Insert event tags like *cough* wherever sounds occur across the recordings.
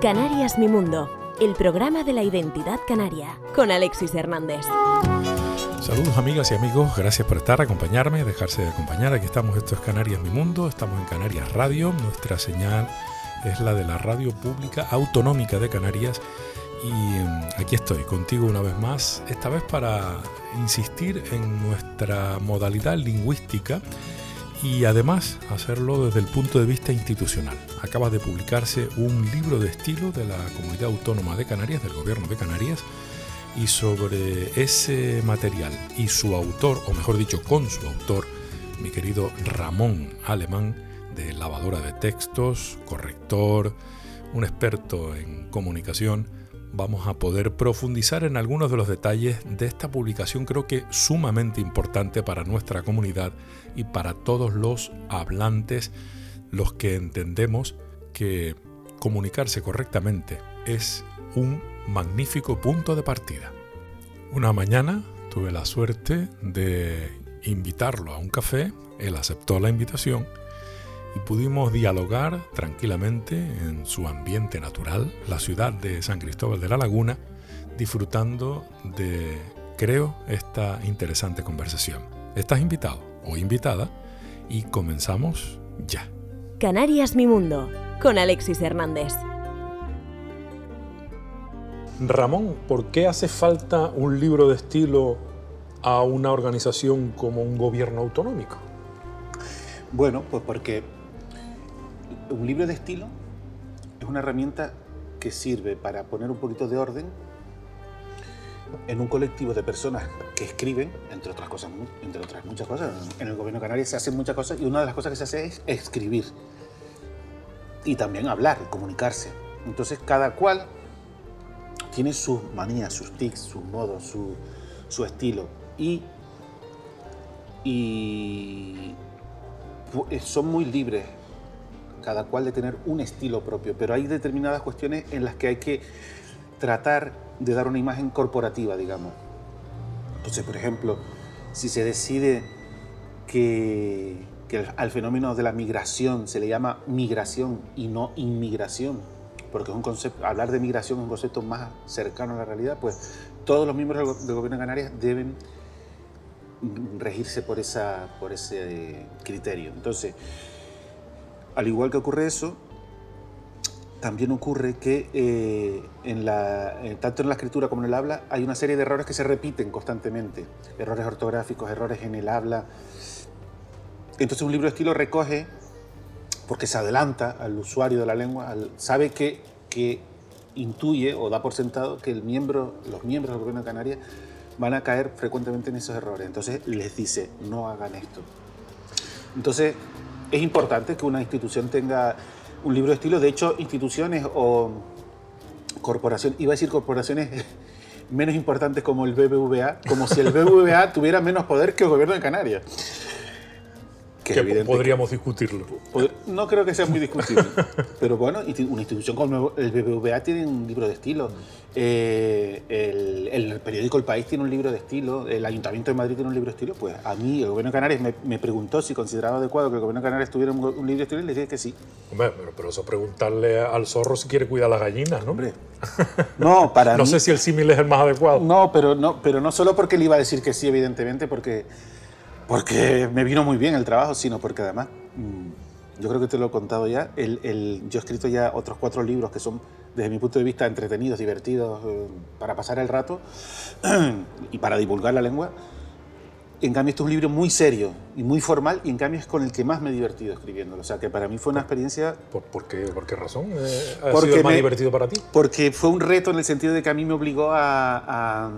Canarias Mi Mundo, el programa de la identidad canaria, con Alexis Hernández. Saludos amigas y amigos, gracias por estar, acompañarme, dejarse de acompañar. Aquí estamos, esto es Canarias Mi Mundo, estamos en Canarias Radio, nuestra señal es la de la Radio Pública Autonómica de Canarias y em, aquí estoy contigo una vez más, esta vez para insistir en nuestra modalidad lingüística y además hacerlo desde el punto de vista institucional. Acaba de publicarse un libro de estilo de la Comunidad Autónoma de Canarias, del Gobierno de Canarias, y sobre ese material y su autor, o mejor dicho, con su autor, mi querido Ramón Alemán, de lavadora de textos, corrector, un experto en comunicación, vamos a poder profundizar en algunos de los detalles de esta publicación, creo que sumamente importante para nuestra comunidad y para todos los hablantes, los que entendemos que comunicarse correctamente es un magnífico punto de partida. Una mañana tuve la suerte de invitarlo a un café, él aceptó la invitación y pudimos dialogar tranquilamente en su ambiente natural, la ciudad de San Cristóbal de la Laguna, disfrutando de, creo, esta interesante conversación. Estás invitado o invitada y comenzamos ya. Canarias Mi Mundo, con Alexis Hernández. Ramón, ¿por qué hace falta un libro de estilo a una organización como un gobierno autonómico? Bueno, pues porque un libro de estilo es una herramienta que sirve para poner un poquito de orden en un colectivo de personas que escriben, entre otras cosas, entre otras muchas cosas. En el gobierno de Canarias se hacen muchas cosas y una de las cosas que se hace es escribir y también hablar, comunicarse. Entonces cada cual tiene sus manías, sus tics, sus modos, su, estilo y, y son muy libres cada cual de tener un estilo propio, pero hay determinadas cuestiones en las que hay que tratar de dar una imagen corporativa, digamos. Entonces, por ejemplo, si se decide que, al fenómeno de la migración se le llama migración y no inmigración, porque es un concepto, hablar de migración es un concepto más cercano a la realidad, pues todos los miembros del gobierno de Canarias deben regirse por, esa, por ese criterio. Entonces, al igual que ocurre eso, también ocurre que eh, eh, tanto en la escritura como en el habla hay una serie de errores que se repiten constantemente. Errores ortográficos, errores en el habla. Entonces un libro de estilo recoge, porque se adelanta al usuario de la lengua, sabe que, que intuye o da por sentado que el miembro, los miembros del gobierno de Canarias van a caer frecuentemente en esos errores. Entonces les dice, no hagan esto. Entonces es importante que una institución tenga un libro de estilo. De hecho, instituciones o corporaciones, iba a decir corporaciones menos importantes como el BBVA, como si el BBVA tuviera menos poder que el gobierno de Canarias que, podríamos discutirlo. No creo que sea muy discutible. *laughs* pero bueno, una institución como el BBVA tiene un libro de estilo. Eh, el, periódico El País tiene un libro de estilo. El Ayuntamiento de Madrid tiene un libro de estilo. Pues a mí, el gobierno de Canarias me, preguntó si consideraba adecuado que el gobierno de Canarias tuviera un, libro de estilo y le dije que sí. Hombre, pero, eso preguntarle al zorro si quiere cuidar las gallinas, ¿no? Hombre. *laughs* No, para No sé si el símil es el más adecuado. No, pero no, pero no solo porque le iba a decir que sí, evidentemente, porque porque me vino muy bien el trabajo, sino porque además, mm, yo creo que te lo he contado ya, el, yo he escrito ya otros cuatro libros que son, desde mi punto de vista, entretenidos, divertidos, eh, para pasar el rato *clears throat* y para divulgar la lengua. En cambio, este es un libro muy serio y muy formal, y en cambio es con el que más me he divertido escribiéndolo. O sea, que para mí fue una experiencia... ¿Por, qué, por qué, razón eh, ha sido más divertido para ti? Porque fue un reto en el sentido de que a mí me obligó a a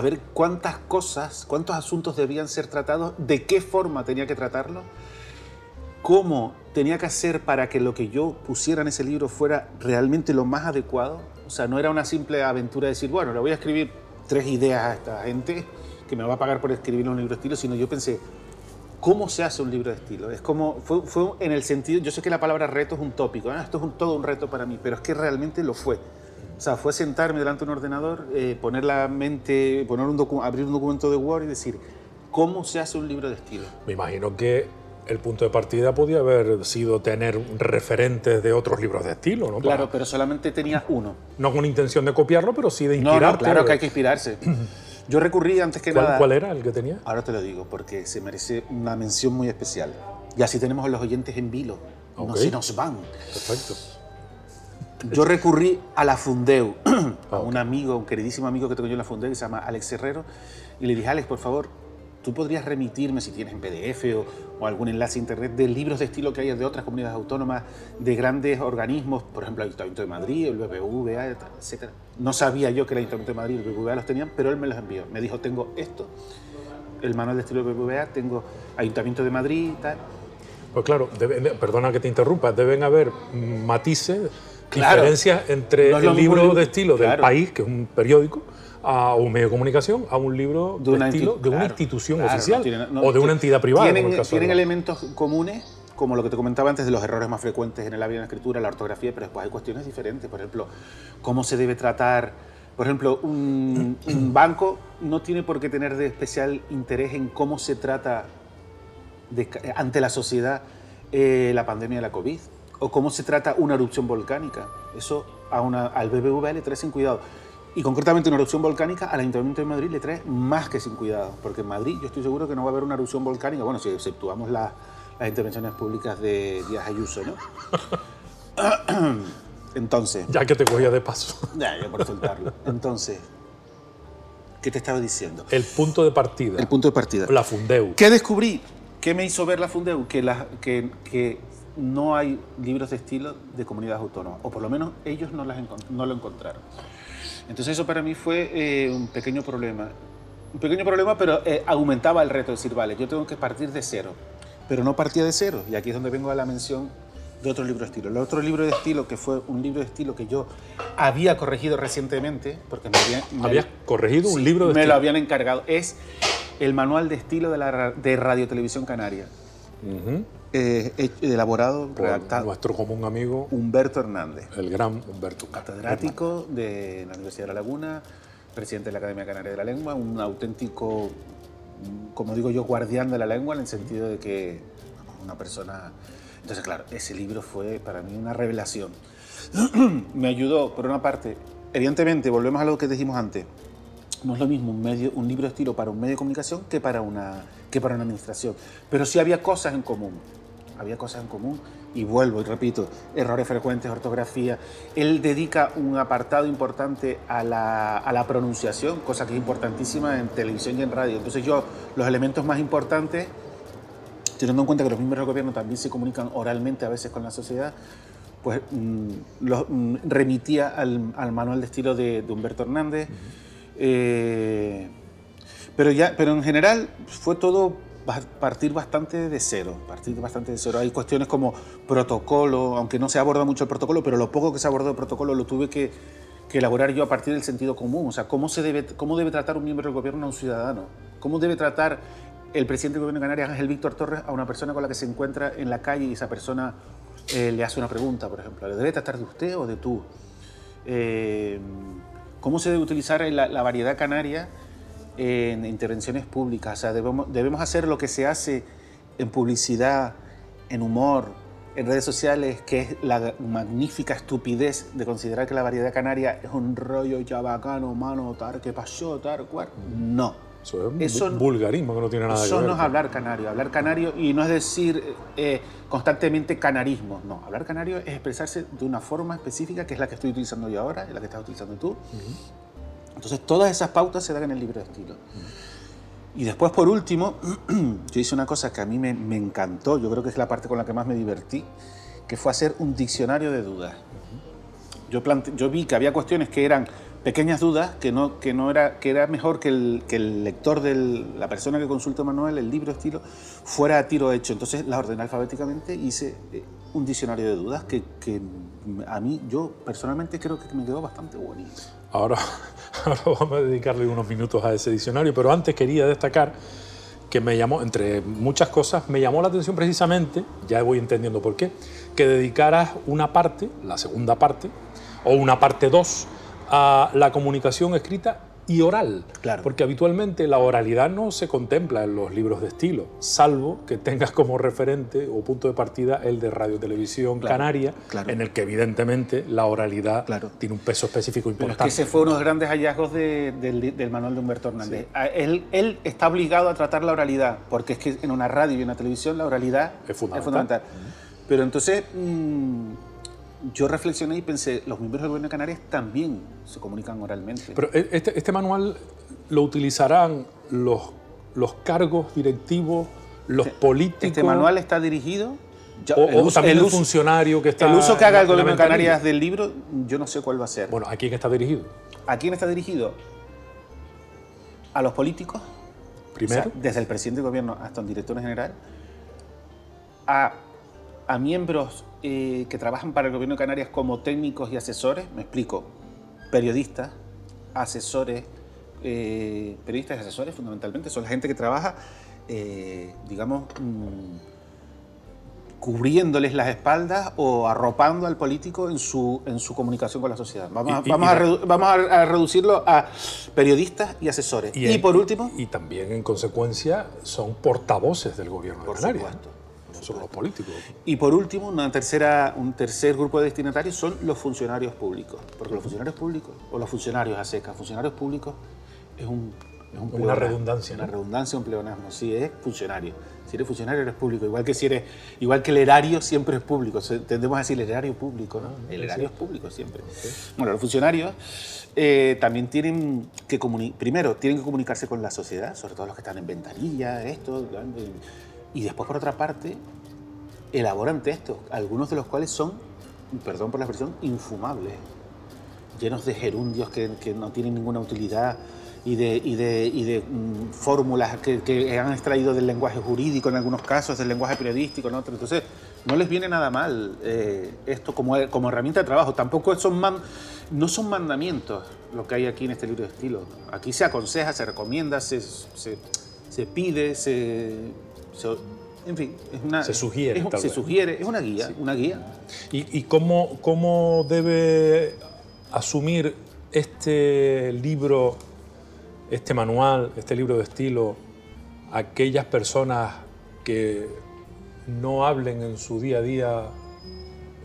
ver cuántas cosas, cuántos asuntos debían ser tratados, de qué forma tenía que tratarlo, cómo tenía que hacer para que lo que yo pusiera en ese libro fuera realmente lo más adecuado. O sea, no era una simple aventura de decir, bueno, le voy a escribir tres ideas a esta gente que me va a pagar por escribir un libro de estilo, sino yo pensé, ¿cómo se hace un libro de estilo? Es como, fue, en el sentido, yo sé que la palabra reto es un tópico, esto es todo un reto para mí, pero es que realmente lo fue. O sea, fue sentarme delante de un ordenador, eh, poner la mente, poner un abrir un documento de Word y decir, ¿cómo se hace un libro de estilo? Me imagino que el punto de partida podía haber sido tener referentes de otros libros de estilo, ¿no? Claro, pero solamente tenía uno. No con intención de copiarlo, pero sí de inspirarte. No, claro que hay que inspirarse. *clears throat* Yo recurrí antes que nada... ¿Cuál era el que tenía? Ahora te lo digo, porque se merece una mención muy especial. Y así tenemos a los oyentes en vilo. No se nos van. Perfecto. Yo recurrí a la Fundeu, *clears throat* a un amigo, un queridísimo amigo que tengo yo en la Fundeu, que se llama Alex Herrero, y le dije, Alex, por favor, tú podrías remitirme, si tienes en PDF o, algún enlace a internet, de libros de estilo que hay de otras comunidades autónomas, de grandes organismos, por ejemplo, el Ayuntamiento de Madrid, el BBVA, etc. No sabía yo que el Ayuntamiento de Madrid y el BBVA los tenían, pero él me los envió. Me dijo, tengo esto, el manual de estilo BBVA, tengo Ayuntamiento de Madrid y tal. Pues claro, perdona que te interrumpa, deben haber matices diferencias entre el libro de estilo del país, que es un periódico, a un medio de comunicación, a un libro de, estilo de una institución oficial o de una entidad privada. Tienen, tienen elementos comunes, como lo que te comentaba antes de los errores más frecuentes en el habla y en la escritura, la ortografía, pero después hay cuestiones diferentes. Por ejemplo, cómo se debe tratar. Por ejemplo, un, *clears throat* banco no tiene por qué tener de especial interés en cómo se trata ante la sociedad eh, la pandemia de la COVID o cómo se trata una erupción volcánica. Eso a una, al BBVA le trae sin cuidado. Y concretamente una erupción volcánica al Ayuntamiento de Madrid le trae más que sin cuidado, porque en Madrid yo estoy seguro que no va a haber una erupción volcánica, bueno, si exceptuamos las intervenciones públicas de Díaz Ayuso, ¿no? *coughs* Entonces... Ya que te cogía de paso. *laughs* Ya, ya por soltarlo. Entonces, ¿qué te estaba diciendo? El punto de partida. El punto de partida. La Fundeu. ¿Qué descubrí? ¿Qué me hizo ver la Fundeu? Que, la, que, que no hay libros de estilo de comunidades autónomas, o por lo menos ellos no, las no lo encontraron. Entonces eso para mí fue eh, un pequeño problema. Un pequeño problema, pero eh, aumentaba el reto de decir, vale, yo tengo que partir de cero. Pero no partía de cero. Y aquí es donde vengo a la mención de otro libro de estilo. El otro libro de estilo, que fue un libro de estilo que yo había corregido recientemente, porque me habían... ¿Habías corregido un libro de me estilo? Me lo habían encargado. Es el manual de estilo de, la, de Radio Televisión Canaria. Eh, elaborado, redactado. Nuestro común amigo Humberto Hernández. El gran Humberto. Catedrático de la Universidad de La Laguna, presidente de la Academia Canaria de la Lengua, un auténtico, como digo yo, guardián de la lengua en el sentido de que una persona. Entonces, claro, ese libro fue para mí una revelación. *clears throat* Me ayudó, por una parte, evidentemente, volvemos a lo que dijimos antes no es lo mismo un, medio, un libro de estilo para un medio de comunicación que para, una, que para una administración. Pero sí había cosas en común. Había cosas en común. Y vuelvo y repito, errores frecuentes, ortografía. Él dedica un apartado importante a la, a la pronunciación, cosa que es importantísima en televisión y en radio. Entonces yo, los elementos más importantes, teniendo en cuenta que los miembros del gobierno también se comunican oralmente a veces con la sociedad, pues mm, los, mm, remitía al, al, manual de estilo de, de Humberto Hernández. Eh, pero, ya, pero en general fue todo partir bastante de cero, partir bastante de cero. Hay cuestiones como protocolo, aunque no se aborda mucho el protocolo, pero lo poco que se abordó el protocolo lo tuve que, elaborar yo a partir del sentido común. O sea, cómo, se debe, cómo debe tratar un miembro del gobierno a un ciudadano, cómo debe tratar el presidente del gobierno de Canarias, Ángel Víctor Torres, a una persona con la que se encuentra en la calle y esa persona eh, le hace una pregunta, por ejemplo. ¿Le debe tratar de usted o de tú? Eh, cómo se debe utilizar la, variedad canaria en intervenciones públicas. O sea, debemos, debemos hacer lo que se hace en publicidad, en humor, en redes sociales, que es la magnífica estupidez de considerar que la variedad canaria es un rollo ya bacano, mano, tal, que pasó, tal, cual. No. Eso es un vulgarismo que no tiene nada que ver. Eso no es hablar canario. Hablar canario, y no es decir eh, constantemente canarismo. No, hablar canario es expresarse de una forma específica, que es la que estoy utilizando yo ahora, la que estás utilizando tú. Entonces, todas esas pautas se dan en el libro de estilo. Y después, por último, *clears throat* yo hice una cosa que a mí me, me, encantó, yo creo que es la parte con la que más me divertí, que fue hacer un diccionario de dudas. Yo, yo vi que había cuestiones que eran pequeñas dudas que no, que no era, que era mejor que el, que el lector de la persona que consulta manual, el libro estilo, fuera a tiro hecho. Entonces las ordené alfabéticamente y hice eh, un diccionario de dudas que, a mí, yo personalmente creo que me quedó bastante bonito. Ahora, *laughs* ahora vamos a dedicarle unos minutos a ese diccionario, pero antes quería destacar que me llamó, entre muchas cosas, me llamó la atención precisamente, ya voy entendiendo por qué, que dedicaras una parte, la segunda parte, o una parte 2, a la comunicación escrita y oral. Claro. Porque habitualmente la oralidad no se contempla en los libros de estilo, salvo que tengas como referente o punto de partida el de Radio Televisión Claro, Canaria, claro. en el que evidentemente la oralidad Claro. tiene un peso específico Pero es importante. que ese fue uno de los grandes hallazgos de- del, del manual de Humberto Hernández. A- Él, él está obligado a tratar la oralidad, porque es que en una radio y en una televisión la oralidad Es fundamental. Pero entonces mm, yo reflexioné y pensé, los miembros del gobierno de Canarias también se comunican oralmente. Pero e- este, este manual lo utilizarán los, los cargos directivos, los políticos. este manual está dirigido... ya- o, el o uso- también el uso- funcionario que está. el uso que haga el gobierno de. Canarias del libro, yo no sé cuál va a ser. Bueno, ¿a quién está dirigido? ¿A quién está dirigido? A los políticos, Primero. O sea, desde el presidente del gobierno hasta un director general, a, a miembros eh, que trabajan para el gobierno de Canarias como técnicos y asesores, me explico, periodistas, asesores, eh, periodistas y asesores fundamentalmente, son la gente que trabaja, eh, digamos, mm, cubriéndoles las espaldas o arropando al político en su, en su comunicación con la sociedad. Vamos, a, Y- y- vamos, y a, de- redu- vamos a- a reducirlo a periodistas y asesores. Y, por último, Y también, en consecuencia, son portavoces del gobierno Por de Canarias. supuesto, No solo los políticos. Y por último, una tercera, un tercer grupo de destinatarios son los funcionarios públicos. Porque los funcionarios públicos, o los funcionarios a secas, funcionarios públicos es un, es un Una redundancia, ¿no? Una redundancia, un pleonasmo. Si es funcionario. Si eres funcionario, eres público. Igual que si eres, igual que el erario siempre es público. Tendemos a decir el erario público, ¿no? El erario es público siempre. Bueno, los funcionarios eh, también tienen que primero tienen que comunicarse con la sociedad, sobre todo los que están en ventanilla, esto, y después por otra parte elaboran textos, algunos de los cuales son, perdón por la expresión, infumables, llenos de gerundios que, que no tienen ninguna utilidad y de, y de, y de mm, fórmulas que, que han extraído del lenguaje jurídico en algunos casos, del lenguaje periodístico en otros. Entonces, no les viene nada mal eh, esto como, como herramienta de trabajo. Tampoco son man- no son mandamientos lo que hay aquí en este libro de estilo. Aquí se aconseja, se recomienda, se, se, se pide, se, se- En fin, es una, Se sugiere, es tal se vez. sugiere, es una guía, una guía. ¿Y, y cómo, cómo debe asumir este libro, este manual, este libro de estilo, aquellas personas que no hablen en su día a día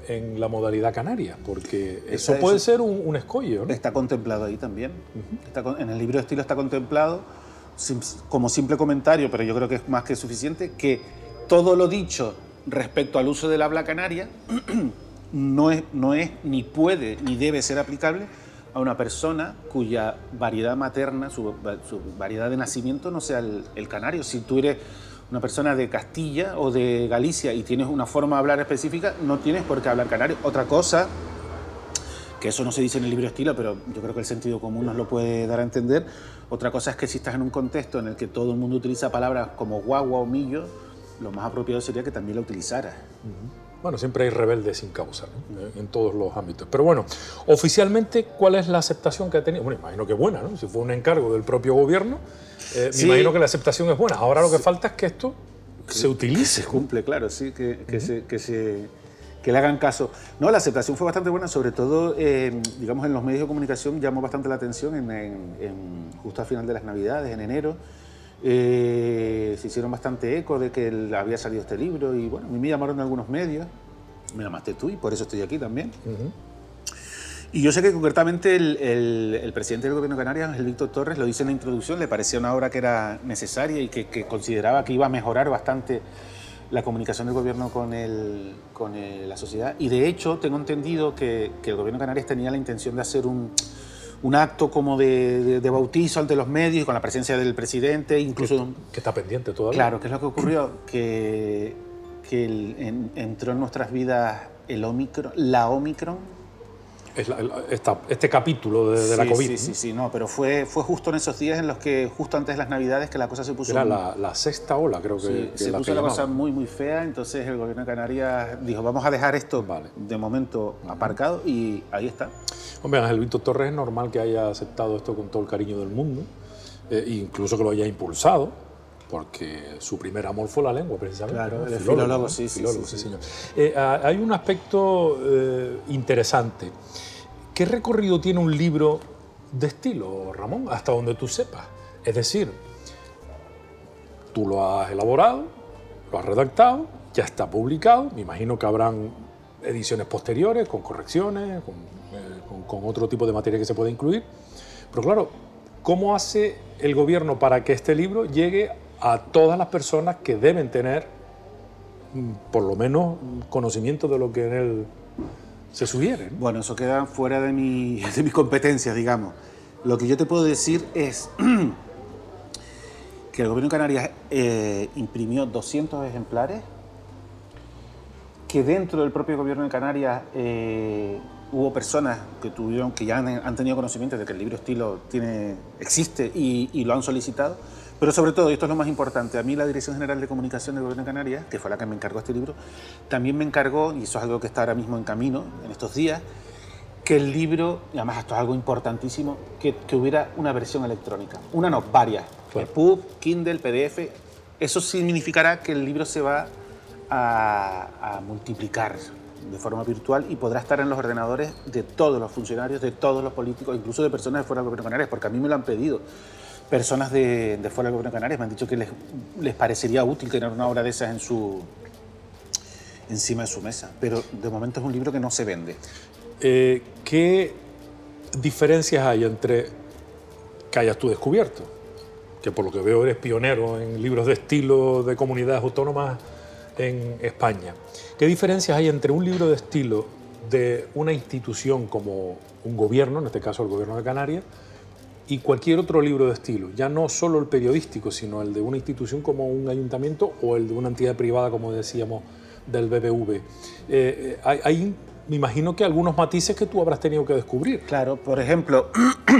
en la modalidad canaria? Porque eso puede ser un, un escollo, ¿no? Está contemplado ahí también. Está con- en el libro de estilo está contemplado como simple comentario, pero yo creo que es más que suficiente, que todo lo dicho respecto al uso del habla canaria *clears throat* no es, no es ni puede ni debe ser aplicable a una persona cuya variedad materna, su, va- su variedad de nacimiento no sea el, el canario. Si tú eres una persona de Castilla o de Galicia y tienes una forma de hablar específica, no tienes por qué hablar canario. Otra cosa que eso no se dice en el libro estilo, pero yo creo que el sentido común nos lo puede dar a entender. Otra cosa es que si estás en un contexto en el que todo el mundo utiliza palabras como guagua o millo, lo más apropiado sería que también la utilizaras. Bueno, siempre hay rebeldes sin causa ¿no? Eh, en todos los ámbitos. Pero bueno, oficialmente, ¿cuál es la aceptación que ha tenido? Bueno, imagino que buena, ¿no? Si fue un encargo del propio gobierno, eh, Sí. me imagino que la aceptación es buena. Ahora lo que falta es que esto se Que utilice. se cumple, claro, sí, que, que se, que, se- que le hagan caso. No, la aceptación fue bastante buena, sobre todo, eh, digamos, en los medios de comunicación llamó bastante la atención en, en- en- justo al final de las Navidades, en enero. Eh, se hicieron bastante eco de que el- había salido este libro y bueno, a mí me llamaron algunos medios, me llamaste tú y por eso estoy aquí también. Ujú. Y yo sé que concretamente el, el- el presidente del gobierno de Canarias, el Víctor Torres, lo dice en la introducción, le parecía una obra que era necesaria y que, que consideraba que iba a mejorar bastante la comunicación del gobierno con, el, con el- la sociedad. Y de hecho, tengo entendido que, que el gobierno de Canarias tenía la intención de hacer un, un acto como de, de- de bautizo ante los medios, con la presencia del presidente, incluso... Que está pendiente todavía. Claro, ¿qué es lo que ocurrió? Que, que el- en- entró en nuestras vidas el Omicron, la Omicron, esta- este capítulo de, de la COVID. Sí, sí, sí, no, pero fue, fue justo en esos días en los que, justo antes de las Navidades, que la cosa se puso, Era la, la sexta ola, creo que, sí, que se la puso que la cosa muy, muy fea. Entonces el gobierno de Canarias dijo, vamos a dejar esto Vale. de momento aparcado y ahí está. Hombre, Ángel Víctor Torres es normal que haya aceptado esto con todo el cariño del mundo, eh, incluso que lo haya impulsado, porque su primer amor fue la lengua, precisamente. Claro, ¿no? es filólogo, sí, sí, Filólogo, sí, sí. señor. Eh, ah, hay un aspecto eh, interesante ¿Qué recorrido tiene un libro de estilo, Ramón, hasta donde tú sepas? Es decir, tú lo has elaborado, lo has redactado, ya está publicado, me imagino que habrán ediciones posteriores con correcciones, con, eh, con otro tipo de materia que se puede incluir. Pero claro, ¿cómo hace el gobierno para que este libro llegue a todas las personas que deben tener mm, por lo menos conocimiento de lo que en él se sugiere. Bueno, eso queda fuera de, mi, *laughs* de mis competencias, digamos. Lo que yo te puedo decir es *clears throat* que el gobierno de Canarias eh, imprimió 200 ejemplares, que dentro del propio gobierno de Canarias eh, hubo personas que, tuvieron, que ya han, tenido conocimiento de que el libro estilo tiene, existe y, y lo han solicitado pero sobre todo, y esto es lo más importante, a mí la Dirección General de Comunicación del Gobierno de Canarias, que fue la que me encargó este libro, también me encargó, y eso es algo que está ahora mismo en camino, en estos días, que el libro, y además esto es algo importantísimo, que, que hubiera una versión electrónica. Una no, varias. Claro. PUB, Kindle, PDF. Eso significará que el libro se va a, a multiplicar de forma virtual y podrá estar en los ordenadores de todos los funcionarios, de todos los políticos, incluso de personas de fuera del Gobierno de Canarias, porque a mí me lo han pedido personas de, fuera del Gobierno de Canarias me han dicho que les, les, parecería útil tener una obra de esas en su, encima de su mesa, pero de momento es un libro que no se vende. Eh, ¿Qué diferencias hay entre que hayas tú descubierto, que por lo que veo eres pionero en libros de estilo de comunidades autónomas en España? ¿Qué diferencias hay entre un libro de estilo de una institución como un gobierno, en este caso el gobierno de Canarias, y cualquier otro libro de estilo, ya no solo el periodístico, sino el de una institución como un ayuntamiento o el de una entidad privada, como decíamos, del BBV. Eh, eh, hay, me imagino que algunos matices que tú habrás tenido que descubrir. Claro, por ejemplo, *clears throat*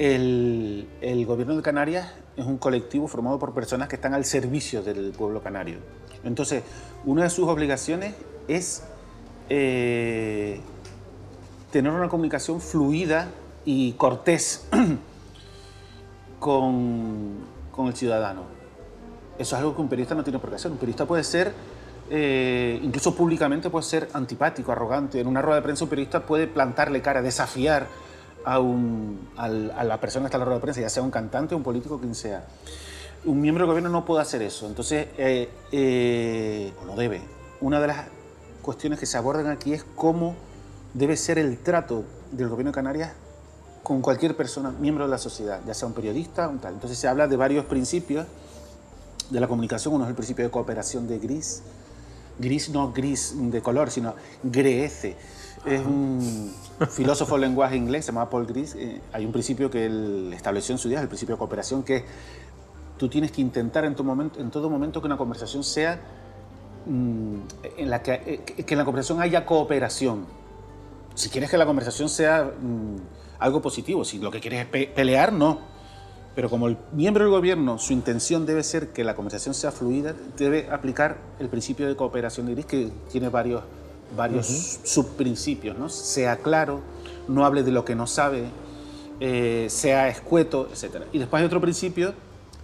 el, gobierno de Canarias es un colectivo formado por personas que están al servicio del pueblo canario. Entonces, una de sus obligaciones es eh, tener una comunicación fluida y cortés *clears throat* con, con, el ciudadano. Eso es algo que un periodista no tiene por qué hacer. Un periodista puede ser, eh, incluso públicamente puede ser antipático, arrogante. En una rueda de prensa un periodista puede plantarle cara, desafiar a, un, a, la persona que está en la rueda de prensa, ya sea un cantante, un político, quien sea. Un miembro del gobierno no puede hacer eso. Entonces, eh, eh, no debe. Una de las cuestiones que se abordan aquí es cómo debe ser el trato del gobierno de Canarias con cualquier persona, miembro de la sociedad, ya sea un periodista, un tal. Entonces se habla de varios principios de la comunicación. Uno es el principio de cooperación de gris. Gris no gris de color, sino greece. Es un filósofo del lenguaje inglés, se llama Paul Gris. Eh, hay un principio que él estableció en su día, el principio de cooperación, que tú tienes que intentar en, tu momento, en todo momento que una conversación sea mm, en la que, eh, que en la conversación haya cooperación. Si quieres que la conversación sea mm, algo positivo. Si lo que quieres es pelear, no. Pero como el miembro del gobierno, su intención debe ser que la conversación sea fluida, debe aplicar el principio de cooperación de gris, que tiene varios, varios subprincipios, ¿no? Sea claro, no hable de lo que no sabe, eh, sea escueto, etc. Y después hay otro principio.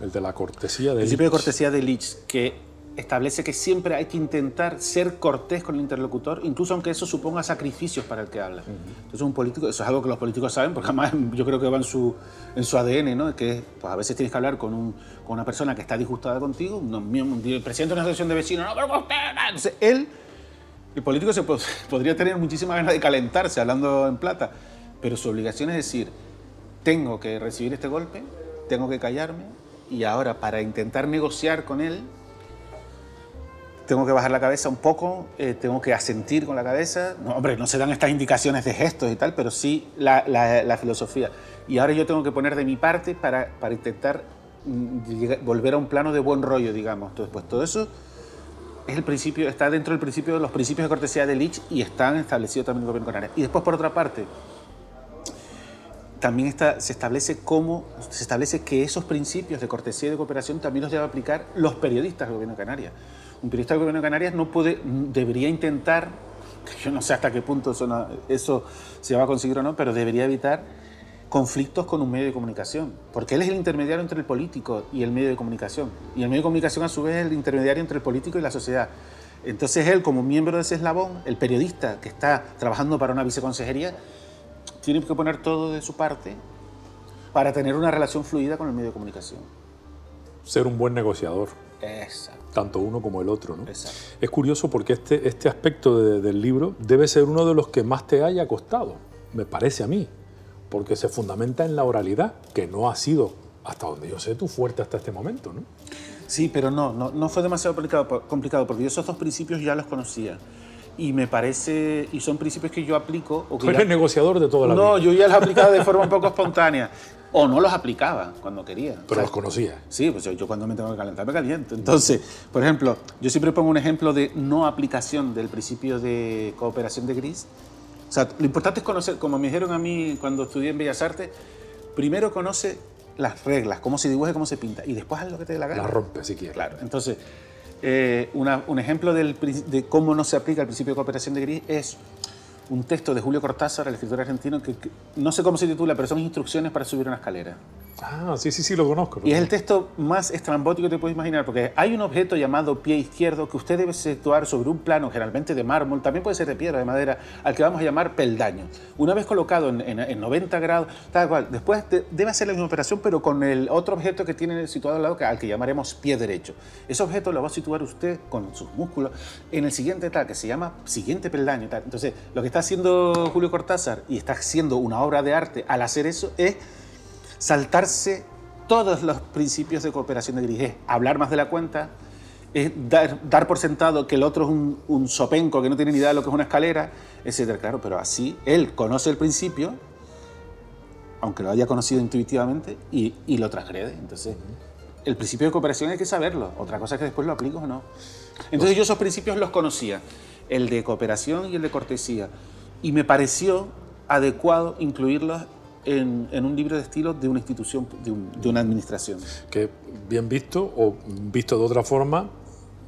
El de la cortesía de El principio de cortesía de Lich, que establece que siempre hay que intentar ser cortés con el interlocutor, incluso aunque eso suponga sacrificios para el que habla. Entonces un político, eso es algo que los políticos saben, porque además yo creo que va en su, en su ADN, ¿no? que pues a veces tienes que hablar con, un, con una persona que está disgustada contigo, un, el presidente de una asociación de vecinos, no, pero usted... Entonces él, el político se *laughs* podría tener muchísimas ganas de calentarse hablando en plata, pero su obligación es decir, tengo que recibir este golpe, tengo que callarme, y ahora para intentar negociar con él, tengo que bajar la cabeza un poco, eh, tengo que asentir con la cabeza. No, hombre, no se dan estas indicaciones de gestos y tal, pero sí la, la, filosofía. Y ahora yo tengo que poner de mi parte para, para intentar mm, volver a un plano de buen rollo, digamos. Entonces, pues todo eso es el principio, está dentro del principio de los principios de cortesía de Lich y están establecidos también en el gobierno canario. Y después, por otra parte, también está, se establece cómo, se establece que esos principios de cortesía y de cooperación también los deben aplicar los periodistas del gobierno de Canarias un periodista del gobierno de Canarias no puede, debería intentar, yo no sé hasta qué punto eso, eso se va a conseguir o no, pero debería evitar conflictos con un medio de comunicación, porque él es el intermediario entre el político y el medio de comunicación, y el medio de comunicación a su vez es el intermediario entre el político y la sociedad. Entonces él, como miembro de ese eslabón, el periodista que está trabajando para una viceconsejería, tiene que poner todo de su parte para tener una relación fluida con el medio de comunicación. Ser un buen negociador. Exacto. Tanto uno como el otro, ¿no? Exacto. Es curioso porque este, este aspecto de- del libro debe ser uno de los que más te haya costado, me parece a mí, porque se fundamenta en la oralidad, que no ha sido, hasta donde yo sé, tu fuerte hasta este momento, ¿no? Sí, pero no, no, no fue demasiado complicado, complicado porque yo esos dos principios ya los conocía. Y me parece, y son principios que yo aplico. O que Tú ya- eres negociador de toda la no, vida, yo ya los aplicaba de forma un poco espontánea. O no los aplicaba cuando quería. pero O sea, los conocías. Sí, pues yo, yo cuando me tengo que calentar me caliento. Entonces, por ejemplo, yo siempre pongo un ejemplo de no aplicación del principio de cooperación de Gris. O sea, lo importante es conocer, como me dijeron a mí cuando estudié en Bellas Artes, primero conoce las reglas, cómo se dibuja, cómo se pinta, y después haz lo que te dé la gana. La rompe si quieres. Claro, entonces, eh, una- un ejemplo del de cómo no se aplica el principio de cooperación de Gris es un texto de Julio Cortázar, el escritor argentino, que, no sé cómo se titula, pero son instrucciones para subir una escalera. Ah, sí, sí, sí, lo conozco. Y es el texto más estrambótico que te puedes imaginar, porque hay un objeto llamado pie izquierdo que usted debe situar sobre un plano, generalmente de mármol, también puede ser de piedra, de madera, al que vamos a llamar peldaño. Una vez colocado en, en- en 90 grados, tal cual, después de- debe hacer la misma operación, pero con el otro objeto que tiene situado al lado, al que llamaremos pie derecho. Ese objeto lo va a situar usted con sus músculos en el siguiente tal, que se llama siguiente peldaño. Tal. Entonces, lo que está haciendo Julio Cortázar, y está haciendo una obra de arte al hacer eso, es saltarse todos los principios de cooperación de Gris. Es hablar más de la cuenta, es dar, dar por sentado que el otro es un, un sopenco que no tiene ni idea de lo que es una escalera, etcétera. Claro, pero así él conoce el principio, aunque lo haya conocido intuitivamente, y, y lo transgrede. Entonces, el principio de cooperación hay que saberlo. Otra cosa es que después lo aplico o no. Entonces yo esos principios los conocía, el de cooperación y el de cortesía. Y me pareció adecuado incluirlos en, en un libro de estilo de una institución, de, un- de una administración. Que bien visto o visto de otra forma,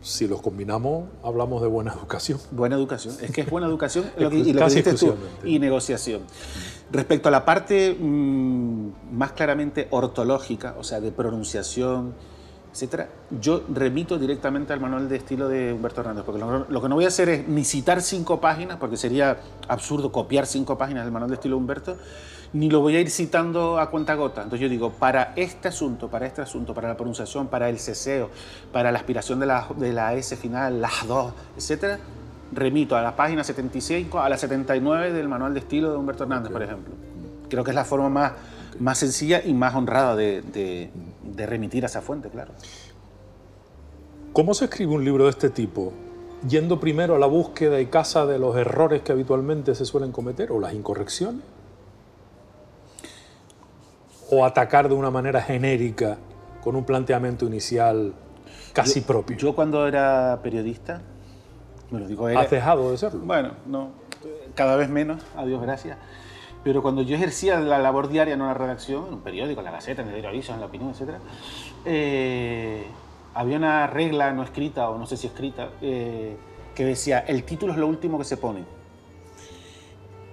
si los combinamos, hablamos de buena *laughs* educación. Buena educación. Es que es buena educación *laughs* lo que- y lo que tú, y negociación. Respecto a la parte mm, más claramente ortológica, o sea, de pronunciación, etcétera, yo remito directamente al manual de estilo de Humberto Hernández, porque lo, lo que no voy a hacer es ni citar cinco páginas, porque sería absurdo copiar cinco páginas del manual de estilo de Humberto, ni lo voy a ir citando a cuenta gota. Entonces yo digo, para este asunto, para este asunto, para la pronunciación, para el ceseo, para la aspiración de la, de la S final, las dos, etcétera, remito a la página 75, a la 79 del manual de estilo de Humberto Hernández, por ejemplo. Creo que es la forma más, más sencilla y más honrada de, de- de remitir a esa fuente, claro. ¿Cómo se escribe un libro de este tipo? ¿Yendo primero a la búsqueda y caza de los errores que habitualmente se suelen cometer o las incorrecciones? ¿O atacar de una manera genérica con un planteamiento inicial casi propio? Yo cuando era periodista, me lo digo, era, ¿Has dejado de serlo? Bueno, no, cada vez menos, a Dios gracias. Pero cuando yo ejercía la labor diaria en una redacción, en un periódico, en la Gaceta, en el Diario Aviso, en La Opinión, etc., eh, había una regla no escrita, o no sé si escrita, eh, que decía, el título es lo último que se pone.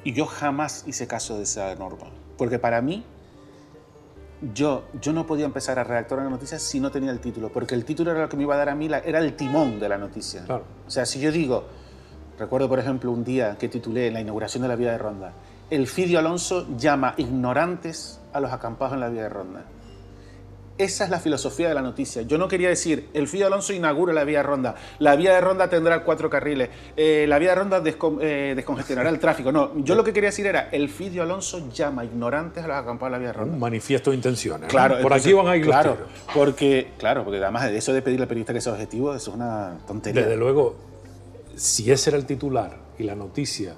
Y yo jamás hice caso de esa norma. Porque para mí, yo, yo no podía empezar a redactar una noticia si no tenía el título, porque el título era lo que me iba a dar a mí, la- era el timón de la noticia. Claro. O sea, si yo digo, recuerdo por ejemplo un día que titulé en la inauguración de la vía de Ronda, el Fidio Alonso llama ignorantes a los acampados en la vía de Ronda. Esa es la filosofía de la noticia. Yo no quería decir, el Fidio Alonso inaugura la vía de Ronda, la vía de Ronda tendrá cuatro carriles, eh, la vía de Ronda descon- eh, descongestionará el tráfico. No, yo lo que quería decir era, el Fidio Alonso llama ignorantes a los acampados en la vía de Ronda. Un manifiesto de intenciones. ¿no? Claro, Por entonces, aquí van a ir claro, porque claro, porque además de eso de pedirle al periodista que sea objetivo, eso es una tontería. Desde luego, si ese era el titular y la noticia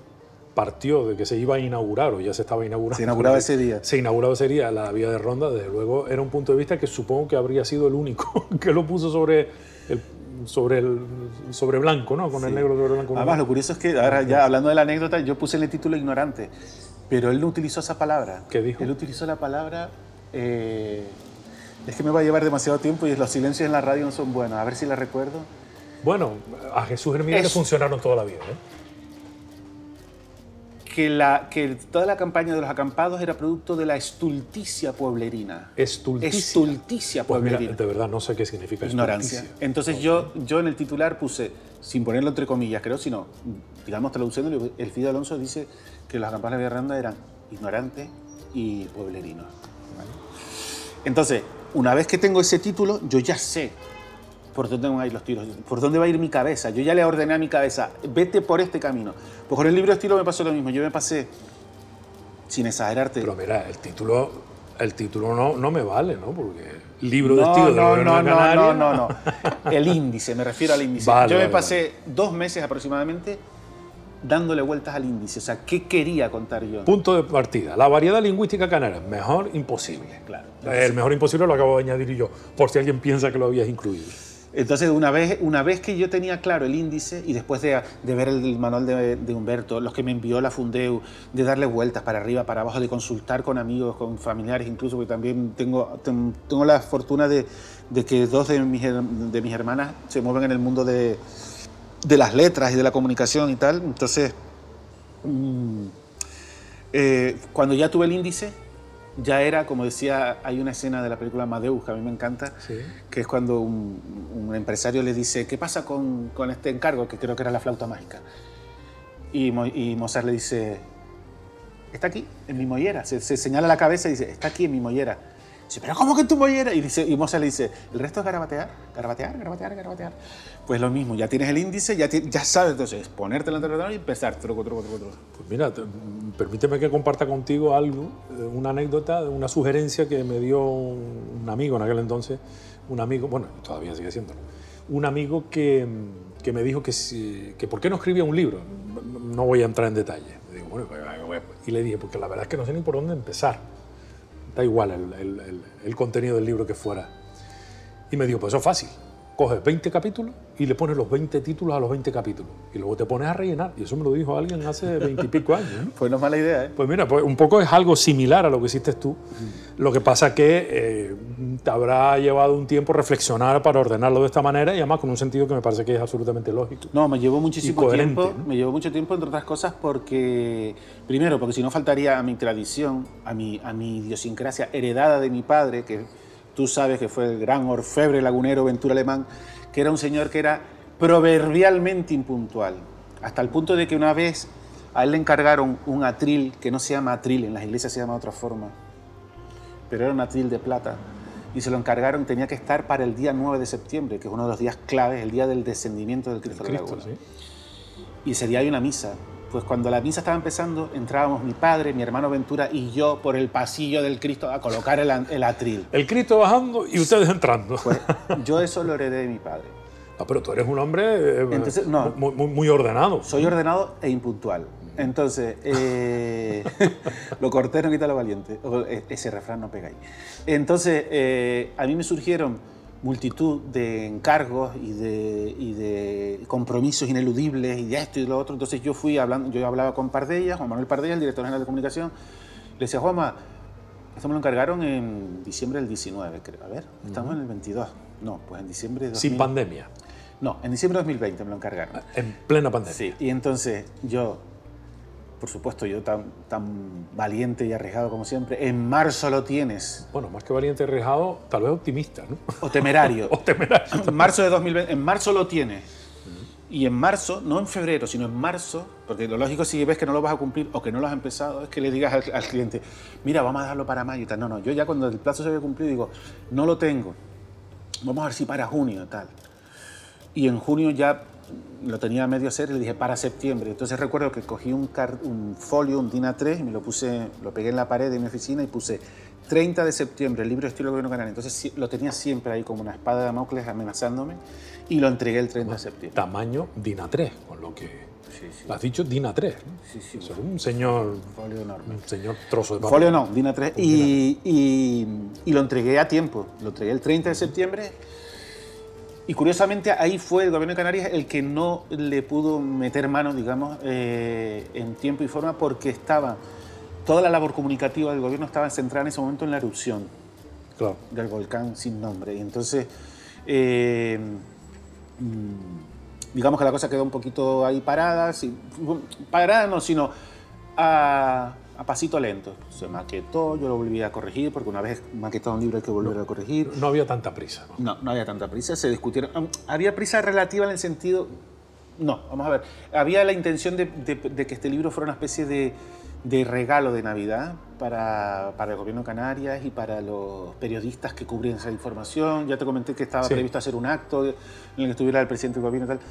partió de que se iba a inaugurar o ya se estaba inaugurando. Se inauguraba ese día. Se inauguraba ese día la vía de ronda, desde luego era un punto de vista que supongo que habría sido el único *laughs* que lo puso sobre el, sobre el sobre blanco, ¿no? Con el negro sobre blanco. Además, lo curioso es que ahora ya hablando de la anécdota, yo puse en el título ignorante, pero él no utilizó esa palabra. ¿Qué dijo? Él utilizó la palabra. eh, es que me va a llevar demasiado tiempo y los silencios en la radio no son buenos. A ver si la recuerdo. Bueno, a Jesús Hermida le funcionaron toda la vida. ¿eh? Que, la, que toda la campaña de los acampados era producto de la estulticia pueblerina. Estulticia. Estulticia Pues mira, pueblerina. de verdad no sé qué significa Ignorancia. estulticia. Entonces yo, yo en el titular puse, sin ponerlo entre comillas, creo, sino, digamos, traduciéndolo, el Fido Alonso dice que los acampados de Villarranda eran ignorantes y pueblerinos. Entonces, una vez que tengo ese título, yo ya sé por dónde van a ir los tiros, por dónde va a ir mi cabeza. Yo ya le ordené a mi cabeza, vete por este camino. Pues con el libro de estilo me pasó lo mismo. Yo me pasé, sin exagerarte, Pero mira, el título, el título no, no me vale, ¿no? Porque libro de no, estilo de no, gobierno no, de no, Canarias- no, no, no. El índice, me refiero al índice. Vale, Yo me vale, pasé dos meses aproximadamente dándole vueltas al índice. O sea, ¿qué quería contar yo? Punto de partida. La variedad lingüística canaria, mejor imposible. Claro. El mejor imposible lo acabo de añadir yo, por si alguien piensa que lo habías incluido. Entonces, una vez, una vez que yo tenía claro el índice y después de, ver el, manual de, Humberto, los que me envió la Fundeu, de darle vueltas para arriba, para abajo, de consultar con amigos, con familiares incluso, porque también tengo, ten- tengo la fortuna de, que dos de mis, de mis hermanas se mueven en el mundo de, de las letras y de la comunicación y tal. Entonces, mm, eh, cuando ya tuve el índice, ya era, como decía, hay una escena de la película Amadeus que a mí me encanta, Sí. que es cuando un, un empresario le dice, ¿qué pasa con, con este encargo? Que creo que era la flauta mágica. Y, Mo- y Mozart le dice, está aquí, en mi mollera. Se, se señala la cabeza y dice, está aquí en mi mollera. Pero ¿cómo que en tu mollera? Y, dice, y Mozart le dice, el resto es garabatear, garabatear, garabatear, garabatear. Pues lo mismo, ya tienes el índice, ya, ya sabes, entonces, ponerte delante del y empezar, truco, truco, truco, truco. Pues mira, te- permíteme que comparta contigo algo, eh, una anécdota, una sugerencia que me dio un amigo en aquel entonces, un amigo, bueno, todavía sigue siendo, un amigo que, que me dijo que, que por qué no escribía un libro. No voy a entrar en detalle. Bueno, pues, pues, pues. y le dije, porque la verdad es que no sé ni por dónde empezar. Da igual el, contenido del libro que fuera. Y me dijo, pues eso es fácil. Coges 20 capítulos y le pones los 20 títulos a los 20 capítulos. Y luego te pones a rellenar. Y eso me lo dijo alguien hace 20 y pico años. ¿no? Pues no es mala idea, ¿eh? Pues mira, pues un poco es algo similar a lo que hiciste tú. Lo que pasa que eh, te habrá llevado un tiempo reflexionar para ordenarlo de esta manera y además con un sentido que me parece que es absolutamente lógico. No, me llevó muchísimo tiempo. ¿no? Me llevó mucho tiempo, entre otras cosas, porque. Primero, porque si no faltaría a mi tradición, a mi, a mi idiosincrasia heredada de mi padre, que tú sabes que fue el gran orfebre lagunero Ventura Alemán, que era un señor que era proverbialmente impuntual. Hasta el punto de que una vez a él le encargaron un atril, que no se llama atril, en las iglesias se llama de otra forma, pero era un atril de plata. Y se lo encargaron, tenía que estar para el día 9 de septiembre, que es uno de los días claves, el día del descendimiento del Cristo, de la Cristo, Laguna. ¿sí? Y ese día hay una misa. Pues cuando la misa estaba empezando, entrábamos mi padre, mi hermano Ventura y yo por el pasillo del Cristo a colocar el, atril. El Cristo bajando y ustedes entrando. Pues *laughs* yo eso lo heredé de mi padre. Ah, pero tú eres un hombre eh, Entonces, no. muy, ordenado. Soy ordenado e impuntual. Entonces, eh, *laughs* lo cortés no quita lo valiente. Eh, Ese refrán no pega ahí. Entonces, eh, a mí me surgieron multitud de encargos y de, y de compromisos ineludibles y de esto y de lo otro. Entonces yo fui hablando, yo hablaba con Pardella, Juan Manuel Pardella, el director general de comunicación. Le decía, Juanma, esto me lo encargaron en diciembre del 19, creo. A ver, estamos en el 22. No, pues en diciembre de 2000. Sin pandemia. No, en diciembre de 2020 me lo encargaron. En plena pandemia. Sí, y entonces yo, por supuesto, yo tan, tan valiente y arriesgado como siempre, en marzo lo tienes, Bueno, más que valiente y arriesgado, tal vez optimista, ¿no? o temerario. *laughs* O temerario. en marzo de 2020, en marzo lo tienes. Y en marzo, no en febrero, sino en marzo, porque lo lógico si ves que no lo vas a cumplir o que no lo has empezado, es que le digas al, al cliente, mira, vamos a dejarlo para mayo y tal. No, no, yo ya cuando el plazo se había cumplido digo, no lo tengo, vamos a ver si para junio tal. Y en junio ya lo tenía a medio hacer y le dije para septiembre. Entonces recuerdo que cogí un, car- un folio, un DIN A3 y me lo puse, lo pegué en la pared de mi oficina y puse 30 de septiembre, el libro estilo gobierno canario. Entonces lo tenía siempre ahí como una espada de Damocles amenazándome y lo entregué el 30 de septiembre. Tamaño DINA 3, con lo que Sí, sí. lo has dicho DINA 3. ¿no? Sí, sí, un señor, folio enorme. un señor trozo de papel. Folio no, DIN A3. Y, y, y lo entregué a tiempo. Lo entregué el 30 de septiembre. Y curiosamente ahí fue el gobierno de Canarias el que no le pudo meter mano, digamos, eh, en tiempo y forma porque estaba, toda la labor comunicativa del gobierno estaba centrada en ese momento en la erupción Claro. del volcán sin nombre. Y entonces, eh, mm, digamos que la cosa quedó un poquito ahí parada, sí, parada no, sino a, a pasito lento. Se maquetó, yo lo volví a corregir, porque una vez maquetado un libro hay que volver a corregir. No había tanta prisa. No, no había tanta prisa, se discutieron. Había prisa relativa en el sentido. No, vamos a ver. Había la intención de, de- de que este libro fuera una especie de, de regalo de Navidad para, para el gobierno de Canarias y para los periodistas que cubrían esa información. Ya te comenté que estaba Sí. previsto hacer un acto en el que estuviera el presidente del gobierno y tal.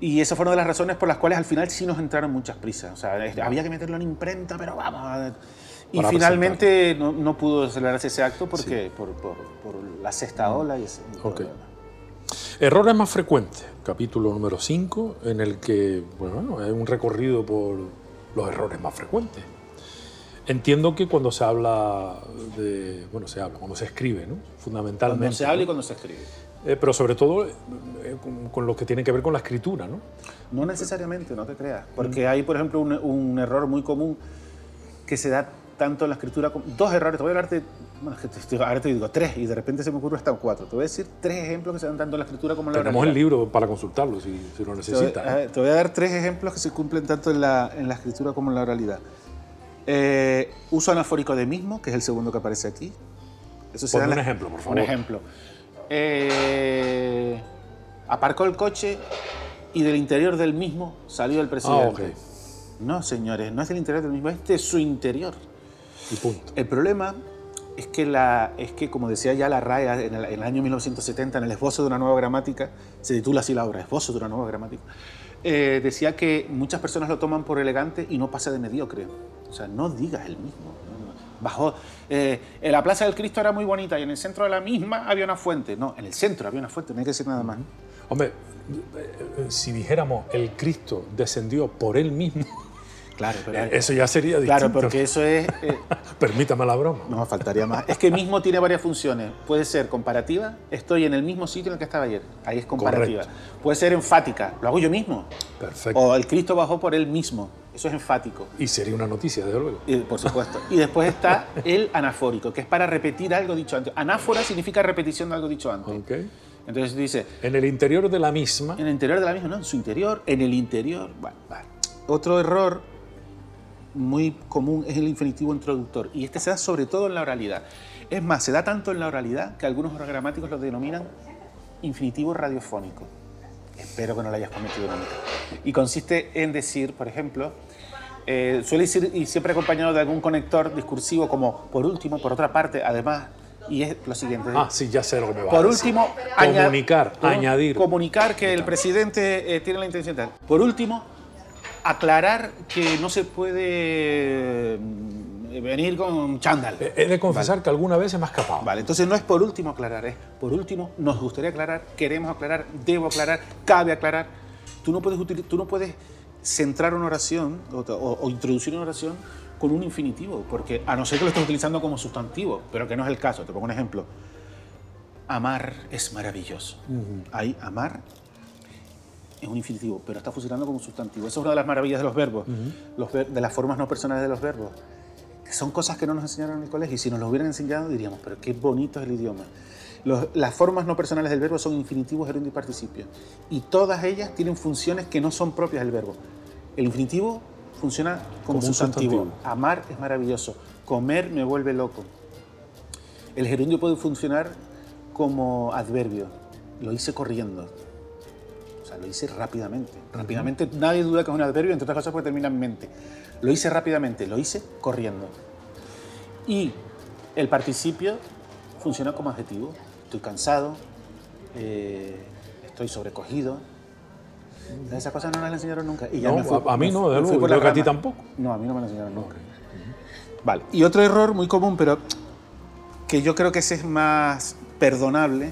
Y esa fue una de las razones por las cuales al final sí nos entraron muchas prisas. O sea, es- había que meterlo en imprenta, pero vamos. a- Y Para finalmente no, no pudo celebrarse ese acto porque por, por- por la sexta ola y ese. Ok. Errores más frecuentes, capítulo número 5, en el que, bueno, hay un recorrido por los errores más frecuentes. Entiendo que cuando se habla de, bueno, se habla, cuando se escribe, ¿no? Fundamentalmente. Cuando se habla y cuando se escribe. Eh, pero sobre todo eh, con, con lo que tiene que ver con la escritura, ¿no? No necesariamente, no te creas. Porque hay, por ejemplo, un, un error muy común que se da tanto en la escritura como... Dos errores, te voy a hablar de... Bueno, te, ahora te digo tres y de repente se me ocurre hasta cuatro. Te voy a decir tres ejemplos que se dan tanto en la escritura como en la Tenemos el oralidad. libro para consultarlo si, si lo Te voy, necesita. ¿no? eh, te voy a dar tres ejemplos que se cumplen tanto en la, en la escritura como en la oralidad. Eh, uso anafórico de mismo, que es el segundo que aparece aquí. Eso se Ponme da un la- ejemplo, por favor. Un ejemplo. Eh, aparcó el coche y del interior del mismo salió el Ah, presidente. ok. No, señores, no es del interior del mismo, es de su interior. Y punto. El problema es que, la, es que como decía ya la RAE en el, en el año 1970, en el esbozo de una nueva gramática, se titula así la obra, Esbozo de una nueva gramática, eh, decía que muchas personas lo toman por elegante y no pasa de mediocre. O sea, no digas el mismo. Bajó, eh, en la Plaza del Cristo era muy bonita y en el centro de la misma había una fuente. No, en el centro había una fuente, no hay que decir nada más. Hombre, eh, eh, si dijéramos el Cristo descendió por él mismo, Claro, pero... eso ya sería distinto. Claro, porque eso es... *laughs* eh, Permítame la broma. No me faltaría más. Es que mismo tiene varias funciones. Puede ser comparativa, estoy en el mismo sitio en el que estaba ayer. Ahí es comparativa. Puede ser enfática, lo hago yo mismo. Perfecto. O el Cristo bajó por él mismo. Eso es enfático. Y sería una noticia, desde luego. Y, por supuesto. Y después está *laughs* el anafórico, que es para repetir algo dicho antes. Anáfora significa repetición de algo dicho antes. Ok. Entonces dice, En el interior de la misma, en el interior de la misma, no, en su interior, en el interior. Bueno, vale. Otro error muy común es el infinitivo introductor. Y este se da sobre todo en la oralidad. Es más, se da tanto en la oralidad que algunos gramáticos lo denominan infinitivo radiofónico. Espero que no lo hayas cometido nunca. Y consiste en decir, por ejemplo, eh, suele ir y siempre acompañado de algún conector discursivo como por último, por otra parte, además, y es lo siguiente. ah, sí, ya sé lo que me va Por a decir. último, comunicar, añadir. Comunicar que el presidente eh, tiene la intención tal. Por último, aclarar que no se puede mm, venir con chándal. Eh, He de confesar que alguna vez se me ha escapado. Vale, entonces no es por último aclarar, es por último nos gustaría aclarar, queremos aclarar, debo aclarar, cabe aclarar. Tú no puedes, tú no puedes centrar una oración o, o- o introducir una oración con un infinitivo, porque a no ser que lo estés utilizando como sustantivo, pero que no es el caso. Te pongo un ejemplo. Amar es maravilloso. Ahí, amar es un infinitivo, pero está funcionando como sustantivo. Esa es una de las maravillas de los verbos, los ver- de las formas no personales de los verbos. Que son cosas que no nos enseñaron en el colegio y si nos lo hubieran enseñado diríamos, pero qué bonito es el idioma. Los- las formas no personales del verbo son infinitivos, gerundio y participio. Y todas ellas tienen funciones que no son propias del verbo. El infinitivo funciona como, Como un sustantivo. sustantivo. Amar es maravilloso. Comer me vuelve loco. El gerundio puede funcionar como adverbio. Lo hice corriendo. Lo hice rápidamente. Rápidamente, nadie duda que es un adverbio, entre otras cosas porque termina en mente. Lo hice rápidamente, lo hice corriendo. Y el participio funciona como adjetivo. Estoy cansado, eh, estoy sobrecogido. Esas cosas no las enseñaron nunca. Y ya No, me fui- a- mí no, de luego, creo que a ti tampoco. No, a mí no me lo enseñaron nunca. Vale. Y otro error muy común, pero que yo creo que ese es más perdonable,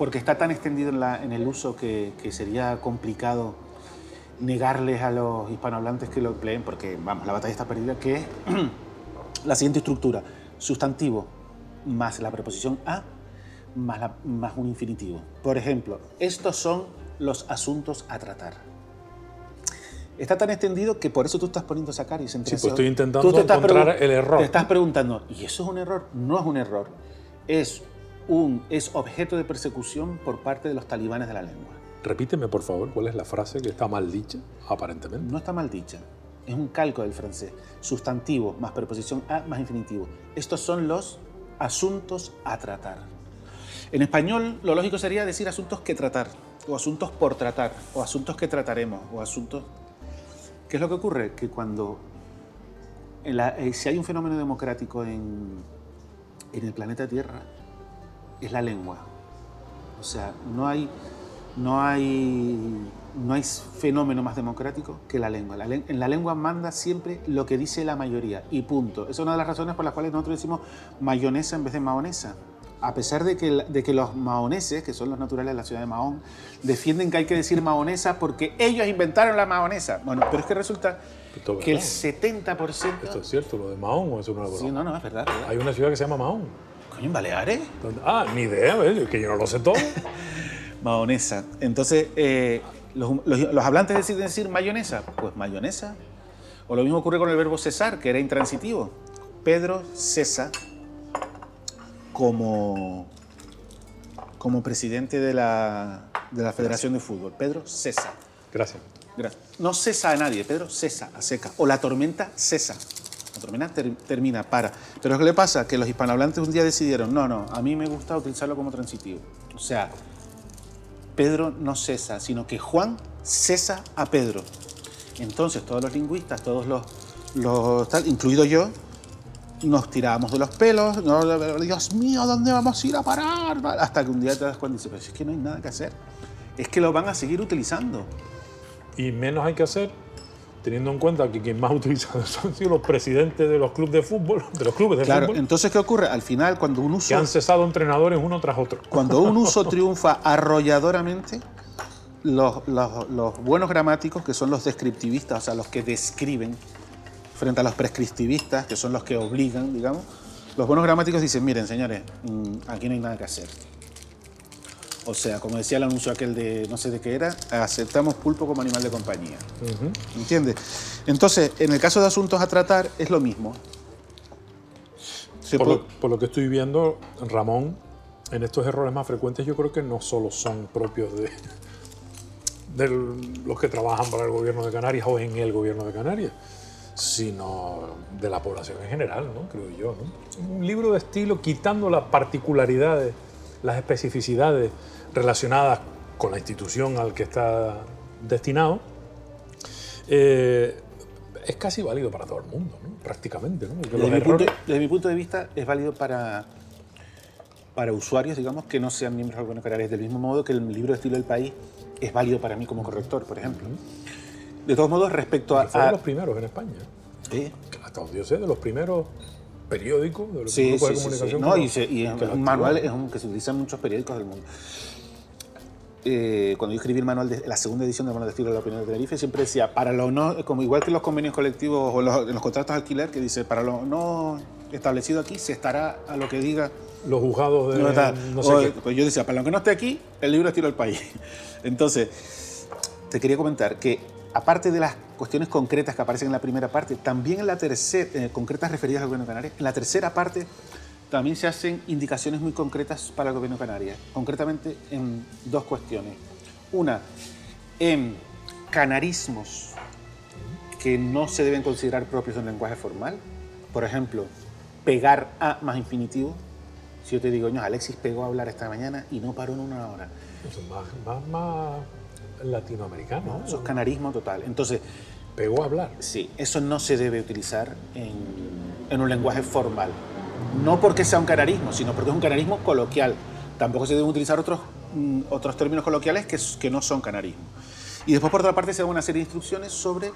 porque está tan extendido en, la- en el uso que, que sería complicado negarles a los hispanohablantes que lo empleen, porque vamos, la batalla está perdida, que es *clears throat* la siguiente estructura. Sustantivo más la preposición a más, la- más un infinitivo. Por ejemplo, estos son los asuntos a tratar. Está tan extendido que por eso tú estás poniendo esa cara y Sí, pues estoy intentando Tú te estás encontrar el error. Te estás preguntando, ¿y eso es un error? No es un error. Es, un, es objeto de persecución por parte de los talibanes de la lengua. Repíteme, por favor, cuál es la frase que está mal dicha, aparentemente. No está mal dicha. es un calco del francés. Sustantivo más preposición a más infinitivo. Estos son los asuntos a tratar. En español lo lógico sería decir asuntos que tratar, o asuntos por tratar, o asuntos que trataremos, o asuntos... ¿Qué es lo que ocurre? Que cuando... Eh, si hay un fenómeno democrático en, en el planeta Tierra, es la lengua. O sea, no hay, no hay, no hay fenómeno más democrático que la lengua. en la lengua manda siempre lo que dice la mayoría y punto. Esa es una de las razones por las cuales nosotros decimos mayonesa en vez de mahonesa a pesar de que, de que los maoneses, que son los naturales de la ciudad de Mahón, defienden que hay que decir mahonesa porque ellos inventaron la mahonesa. Bueno, pero es que resulta que el 70%... ¿Esto es cierto, lo de Mahón o eso no es Sí, no, no, es verdad, Hay una ciudad que se llama Mahón. Coño, en Baleares. Ah, ni idea, que yo no lo sé todo. *laughs* mahonesa. Entonces, eh, los, los, hablantes deciden decir mayonesa, pues mayonesa. O lo mismo ocurre con el verbo cesar, que era intransitivo. Pedro cesa como, como presidente de la, de la Federación de Fútbol. Pedro cesa. Gracias. No cesa a nadie, Pedro cesa, a seca. O la tormenta cesa. La tormenta termina, para. Pero ¿qué le pasa? Que los hispanohablantes un día decidieron, no, no, a mí me gusta utilizarlo como transitivo. O sea, Pedro no cesa, sino que Juan cesa a Pedro. Entonces todos los lingüistas, todos los, los tal, incluido yo, nos tirábamos de los pelos, Dios mío, ¿dónde vamos a ir a parar? Hasta que un día te das cuenta y dices, pero es que no hay nada que hacer. Es que lo van a seguir utilizando. Y menos hay que hacer teniendo en cuenta que quien más *laughs* ha utilizado han sido los presidentes de los clubes de fútbol, de los clubes de claro, entonces ¿qué ocurre? Al final, cuando un uso... Que han cesado entrenadores uno tras otro. Cuando un *laughs* uso triunfa arrolladoramente, los, los buenos gramáticos, que son los descriptivistas, o sea, los que describen, frente a los prescriptivistas, que son los que obligan, digamos, los buenos gramáticos dicen, miren, señores, mm, aquí no hay nada que hacer. O sea, como decía el anuncio aquel de no sé de qué era, aceptamos pulpo como animal de compañía. ¿Entiendes? Entonces, en el caso de asuntos a tratar, es lo mismo. Por, por, lo, que estoy viendo, Ramón, en estos errores más frecuentes, yo creo que no solo son propios de, de los que trabajan para el gobierno de Canarias o en el gobierno de Canarias sino de la población en general, ¿no? creo yo. Un libro de estilo quitando las particularidades, las especificidades relacionadas con la institución al que está destinado, eh, es casi válido para todo el mundo, prácticamente. Desde, mi punto, desde, mi punto, de vista es válido para, para usuarios, digamos, que no sean miembros canarias, del mismo modo que el libro de estilo del país es válido para mí como corrector, por ejemplo. De todos modos, respecto a... Fue de los primeros en España. Sí. Hasta donde yo sé, de los primeros periódicos, de los grupos de comunicación. No, y, y es un manual es un, que se utiliza en muchos periódicos del mundo. Eh, cuando yo escribí el manual de la segunda edición del manual de estilo de la opinión de Tenerife, siempre decía, para lo no, como igual que los convenios colectivos o los, los contratos de alquiler, que dice, para lo no establecido aquí, se estará a lo que diga los juzgados de no, sé Pues yo decía, para lo que no esté aquí, el libro estilo del país. *laughs* Entonces, te quería comentar que aparte de las cuestiones concretas que aparecen en la primera parte, también en la tercera, eh, concretas referidas al gobierno de Canarias, en la tercera parte también se hacen indicaciones muy concretas para el gobierno de Canarias, concretamente en dos cuestiones. Una, en canarismos que no se deben considerar propios de un lenguaje formal. Por ejemplo, pegar a más infinitivo. Si yo te digo, no, Alexis pegó a hablar esta mañana y no paró en una hora. Eso más, más, latinoamericano. eso es canarismo total. Entonces. Pegó a hablar. Sí, eso no se debe utilizar en, en un lenguaje formal no porque sea un canarismo, sino porque es un canarismo coloquial. Tampoco se deben utilizar otros, mm, otros términos coloquiales que, que no son canarismo. Y después, por otra parte, se dan una serie de instrucciones sobre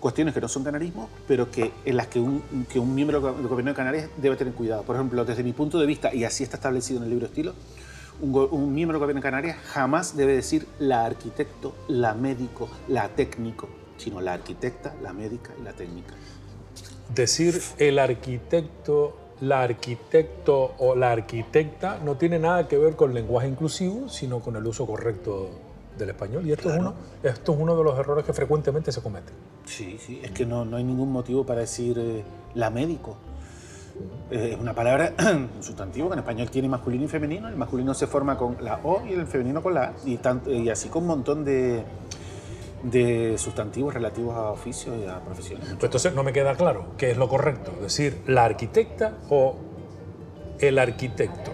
cuestiones que no son canarismo, pero que, en las que un, que un miembro del gobierno de Canarias debe tener cuidado. Por ejemplo, desde mi punto de vista, y así está establecido en el libro estilo, un, un, miembro del gobierno de Canarias jamás debe decir la arquitecto, la médico, la técnico, sino la arquitecta, la médica y la técnica. Decir el arquitecto la arquitecto o la arquitecta no tiene nada que ver con lenguaje inclusivo, sino con el uso correcto del español. Y esto, es, uno, esto es uno de los errores que frecuentemente se cometen. Sí, sí, es que no, no hay ningún motivo para decir eh, la médico. Eh, es una palabra, un *clears throat* sustantivo que en español tiene masculino y femenino. El masculino se forma con la O y el femenino con la A. Y, y así con un montón de, de sustantivos relativos a oficios y a profesiones. Pues entonces no me queda claro qué es lo correcto, decir la arquitecta o el arquitecto.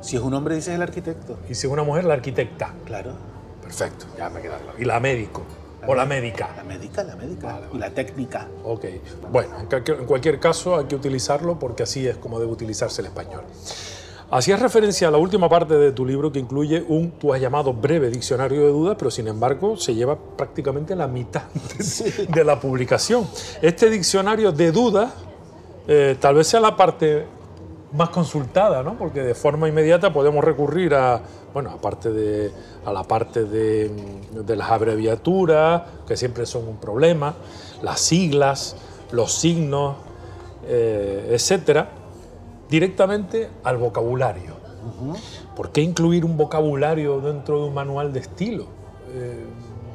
Si es un hombre, dices el arquitecto. Y si es una mujer, la arquitecta. Claro. Perfecto, ya me queda claro. Y la médico. o la médica. La médica, la médica. Y la técnica. Ok. Bueno, en cualquier caso hay que utilizarlo porque así es como debe utilizarse el español. Hacías referencia a la última parte de tu libro que incluye un, tú has llamado breve diccionario de dudas, pero sin embargo se lleva prácticamente la mitad *laughs* de, la publicación. Este diccionario de dudas eh, tal vez sea la parte más consultada, ¿no? porque de forma inmediata podemos recurrir a, bueno, aparte de, a la parte de, las abreviaturas, que siempre son un problema, las siglas, los signos, eh, etcétera directamente al vocabulario. ¿Por qué incluir un vocabulario dentro de un manual de estilo? Eh,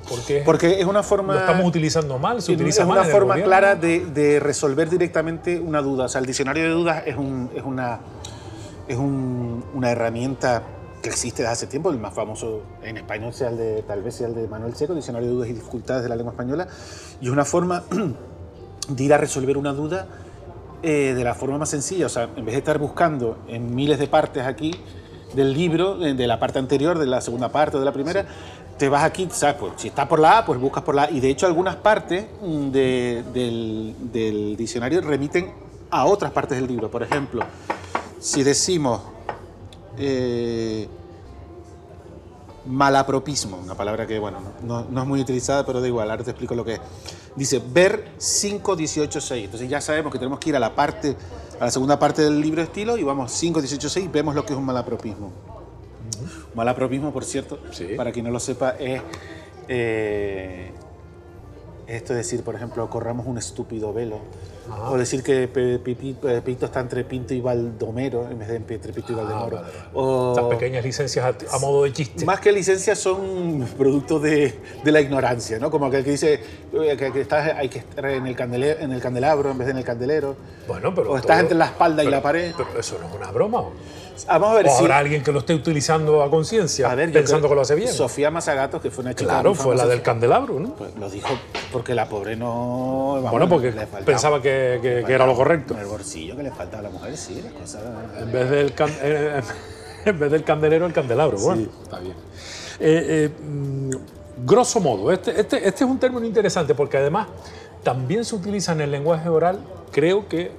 porque, porque es una forma... Lo estamos utilizando mal, se utiliza es mal. Es una forma clara de, resolver directamente una duda. O sea, el diccionario de dudas es, es, una, es una herramienta que existe desde hace tiempo, el más famoso en español sea el de, tal vez sea el de Manuel Seco, Diccionario de Dudas y Dificultades de la Lengua Española, y es una forma *clears throat* de ir a resolver una duda eh, de la forma más sencilla, o sea, en vez de estar buscando en miles de partes aquí del libro, de la parte anterior, de la segunda parte o de la primera, te vas aquí, ¿sabes? Pues, si está por la A, pues buscas por la A. Y de hecho algunas partes del, diccionario remiten a otras partes del libro. Por ejemplo, si decimos eh, malapropismo, una palabra que, bueno, no, no, es muy utilizada, pero da igual, ahora te explico lo que es. Dice ver 5, 18, 6. Entonces ya sabemos que tenemos que ir a la parte, a la segunda parte del libro de estilo y vamos 5, 18, 6 vemos lo que es un malapropismo. Malapropismo, por cierto, para quien no lo sepa, es eh, esto es decir, por ejemplo, corramos un estúpido velo o decir que Pepito está entre Pinto y Baldomero en vez de entre Pinto y ah, Valdemoro. O, Estas pequeñas licencias a, modo de chiste. Más que licencias son producto de, de, la ignorancia, ¿no? Como aquel que dice que, que estás, hay que estar en el, en el candelabro en vez de en el candelero. Bueno, pero. O estás entre la espalda y la pared. Pero eso no es una broma. Vamos a ver o habrá alguien que lo esté utilizando a conciencia, pensando que lo hace bien. Sofía Mazagato, que fue una chica. Claro, fue la del candelabro, ¿no? Pues lo dijo porque la pobre no. bueno, porque pensaba que, que, era lo correcto. El bolsillo que le falta a la mujer, sí, las cosas. En vez del, eh, *laughs* en vez del candelero, el candelabro. Bueno, está bien. Eh, eh, mm, grosso modo, este, este, este es un término interesante porque además también se utiliza en el lenguaje oral, creo que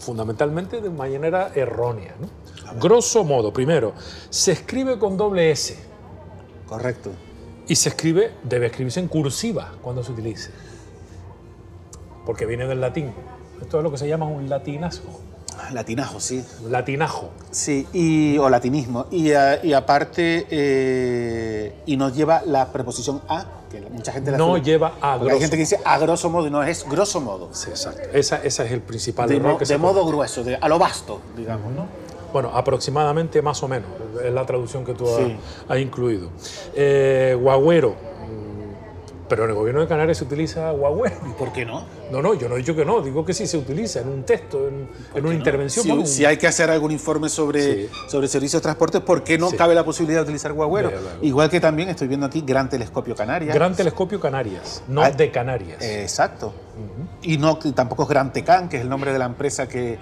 fundamentalmente de manera errónea. ¿no? Grosso modo, primero, se escribe con doble S. Correcto. Y se escribe, debe escribirse en cursiva cuando se utilice. Porque viene del latín. Esto es lo que se llama un latinazgo. Latinajo, sí. Latinajo. Sí, y, o latinismo. Y, y aparte, eh, y nos lleva la preposición a, que mucha gente la No lleva a. Grosso. Hay gente que dice a grosso modo y no es grosso modo. Sí, exacto. Esa, ese es el principal de error que De modo grueso, de, a lo vasto, digamos, ¿no? Bueno, aproximadamente más o menos, es la traducción que tú has, incluido. Eh, guagüero, pero en el gobierno de Canarias se utiliza guagüero. ¿Y por qué no? No, no, yo no he dicho que no, digo que sí se utiliza en un texto, en, una intervención. Si, hay que hacer algún informe sobre, sobre servicios de transporte, ¿por qué no cabe la posibilidad de utilizar guagüero? Igual que también estoy viendo aquí Gran Telescopio Canarias. Gran Telescopio Canarias, no ah, de Canarias. exacto. Y no tampoco es Gran Tecán, que es el nombre de la empresa que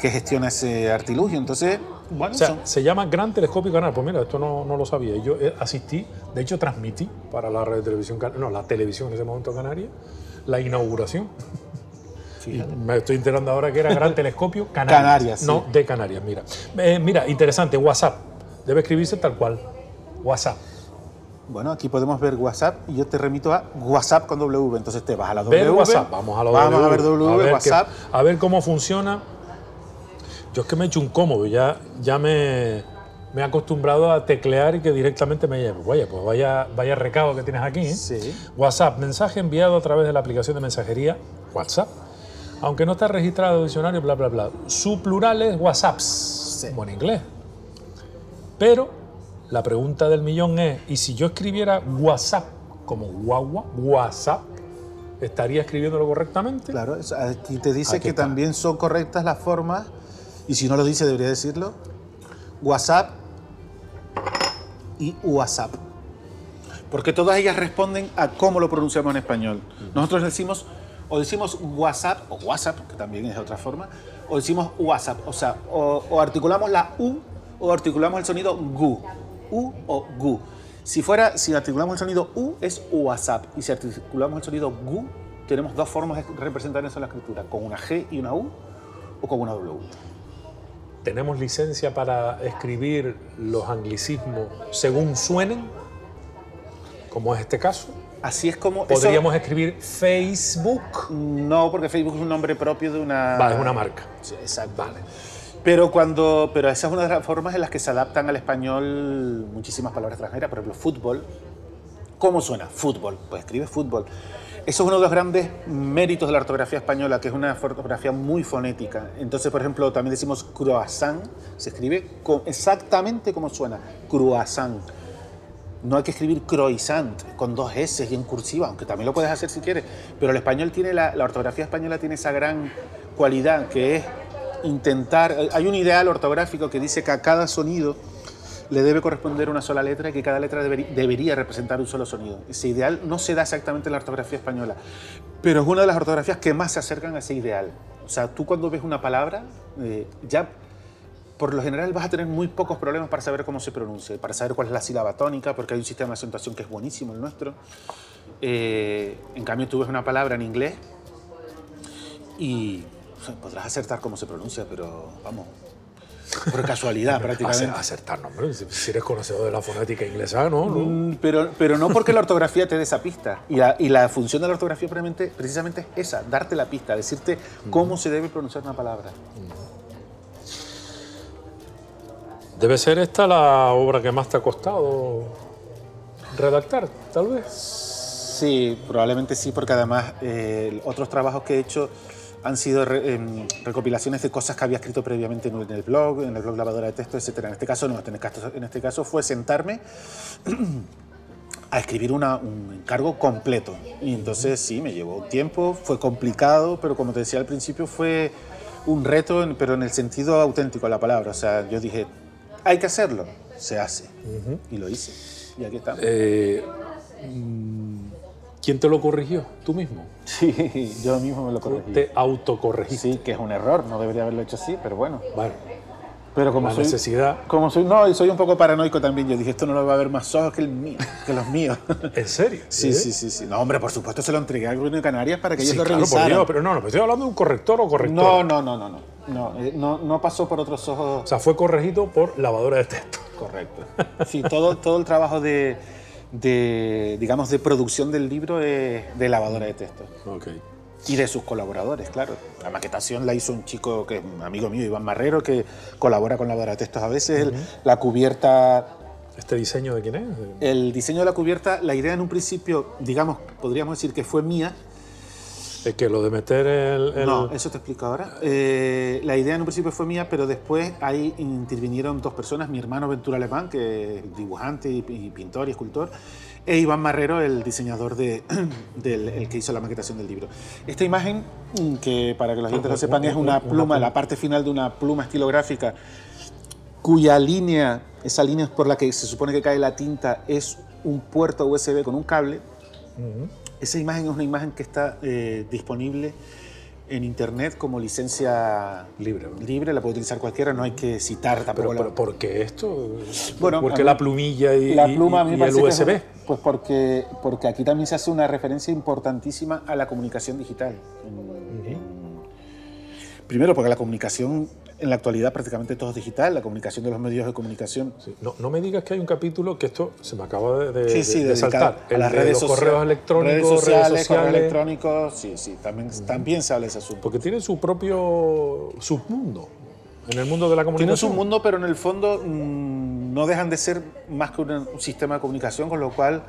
que gestiona ese artilugio. Entonces, bueno. O sea, se llama Gran Telescopio Canal. Pues mira, esto no, no, lo sabía. Yo eh, asistí, de hecho transmití para la red de televisión, no, la televisión en ese momento canaria, la inauguración. *laughs* me estoy enterando ahora que era Gran Telescopio *laughs* Canarias. Canarias no, de Canarias, mira. Eh, mira, interesante, WhatsApp. Debe escribirse tal cual. WhatsApp. Bueno, aquí podemos ver WhatsApp y yo te remito a WhatsApp con W. Entonces te vas a la W. WhatsApp. Vamos a la W. Vamos a ver W, WhatsApp. a ver cómo funciona yo es que me he hecho un cómodo, ya, ya me, me he acostumbrado a teclear y que directamente me lleve. Vaya, pues vaya, vaya recado que tienes aquí. ¿eh? Sí. WhatsApp, mensaje enviado a través de la aplicación de mensajería WhatsApp. Aunque no está registrado en diccionario, bla, bla, bla. Su plural es WhatsApps, sí. como en inglés. Pero la pregunta del millón es, ¿y si yo escribiera WhatsApp como guagua, WhatsApp, estaría escribiéndolo correctamente? Claro, aquí te dice que también son correctas las formas y si no lo dice, debería decirlo. WhatsApp y WhatsApp. porque todas ellas responden a cómo lo pronunciamos en español. Nosotros decimos, o decimos WhatsApp, o WhatsApp, que también es de otra forma, o decimos WhatsApp, o sea, o, articulamos la U o articulamos el sonido GU, U o GU. Si fuera, si articulamos el sonido U es WhatsApp y si articulamos el sonido GU tenemos dos formas de representar eso en la escritura, con una G y una U o con una W. ¿Tenemos licencia para escribir los anglicismos según suenen? Como es este caso. Así es como. ¿Podríamos escribir Facebook? No, porque Facebook es un nombre propio de una. Vale, es una marca. Sí, exacto. Vale. Pero, cuando, pero esa es una de las formas en las que se adaptan al español muchísimas palabras extranjeras. Por ejemplo, fútbol. ¿Cómo suena? Fútbol. Pues escribe fútbol. Eso es uno de los grandes méritos de la ortografía española, que es una ortografía muy fonética. Entonces, por ejemplo, también decimos croissant, se escribe exactamente como suena, croissant. No hay que escribir croissant con dos S y en cursiva, aunque también lo puedes hacer si quieres. Pero el español tiene, la, la ortografía española tiene esa gran cualidad que es intentar. Hay un ideal ortográfico que dice que a cada sonido le debe corresponder una sola letra y que cada letra debería representar un solo sonido. Ese ideal no se da exactamente en la ortografía española, pero es una de las ortografías que más se acercan a ese ideal. O sea, tú cuando ves una palabra, eh, ya por lo general vas a tener muy pocos problemas para saber cómo se pronuncia, para saber cuál es la sílaba tónica, porque hay un sistema de acentuación que es buenísimo el nuestro. Eh, en cambio, tú ves una palabra en inglés y podrás acertar cómo se pronuncia, pero vamos, por casualidad prácticamente. Acertar, hombre. Si eres conocedor de la fonética inglesa, ¿no? Mm, pero, pero no porque la ortografía te dé esa pista. Y la, y la función de la ortografía precisamente, precisamente es esa, darte la pista, decirte cómo se debe pronunciar una palabra. Debe ser esta la obra que más te ha costado redactar, tal vez. Sí, probablemente sí, porque además eh, otros trabajos que he hecho han sido em, recopilaciones de cosas que había escrito previamente en el blog, en el blog Lavadora de Texto, etc. En este caso no, en este caso, en este caso fue sentarme *clears throat* a escribir un encargo completo. Y entonces sí, me llevó tiempo, fue complicado, pero como te decía al principio fue un reto, pero en el sentido auténtico de la palabra. O sea, yo dije, hay que hacerlo, se hace. Y lo hice. Y aquí estamos. Eh, ¿Quién te lo corrigió? ¿Tú mismo? Sí, *laughs* yo mismo me lo corregí. Te autocorregiste. Sí, que es un error, no debería haberlo hecho así, pero bueno. Bueno. Pero como la soy, necesidad. Como soy, no, y soy un poco paranoico también. Yo dije, esto no lo va a ver más ojos que, el que los míos. *laughs* ¿En serio? Sí, sí, sí, sí. No, hombre, por supuesto se lo entregué al gobierno de Canarias para que ellos lo claro, revisaran. pero no, no, estoy hablando de un corrector o corrector. No, no, no, no, no. No, eh, no, no pasó por otros ojos. O sea, fue corregido por lavadora de texto. Correcto. Sí, todo, todo el trabajo de de, digamos, de producción del libro de, lavadora de texto. Okay. Y de sus colaboradores, claro. La maquetación la hizo un chico que es amigo mío, Iván Marrero, que colabora con lavadora de textos a veces. La cubierta... ¿Este diseño de quién es? El diseño de la cubierta, la idea en un principio, digamos, podríamos decir que fue mía, es que lo de meter el, No, eso te explico ahora. Eh, la idea en un principio fue mía, pero después ahí intervinieron dos personas, mi hermano Ventura Alemán, que es dibujante y, pintor y escultor, e Iván Marrero, el diseñador de, *clears throat* del el que hizo la maquetación del libro. Esta imagen, mm, que para que la gente lo sepan, es una pluma, la parte final de una pluma estilográfica, cuya línea, esa línea por la que se supone que cae la tinta, es un puerto USB con un cable. Esa imagen es una imagen que está eh, disponible en internet como licencia libre. Libre, la puede utilizar cualquiera, no hay que citar tampoco. Pero, ¿por qué esto? Bueno, ¿por qué la plumilla y, la pluma y, el USB? pues porque, porque aquí también se hace una referencia importantísima a la comunicación digital. primero, porque la comunicación en la actualidad prácticamente todo es digital, la comunicación de los medios de comunicación. No, no, me digas que hay un capítulo que esto se me acaba de, de, saltar. A las redes los correos electrónicos, redes sociales, correos electrónicos, sí, sí, también, también se habla de ese asunto. Porque tiene su propio submundo. En el mundo de la comunicación. Tiene su mundo, pero en el fondo mm, no dejan de ser más que un, sistema de comunicación, con lo cual,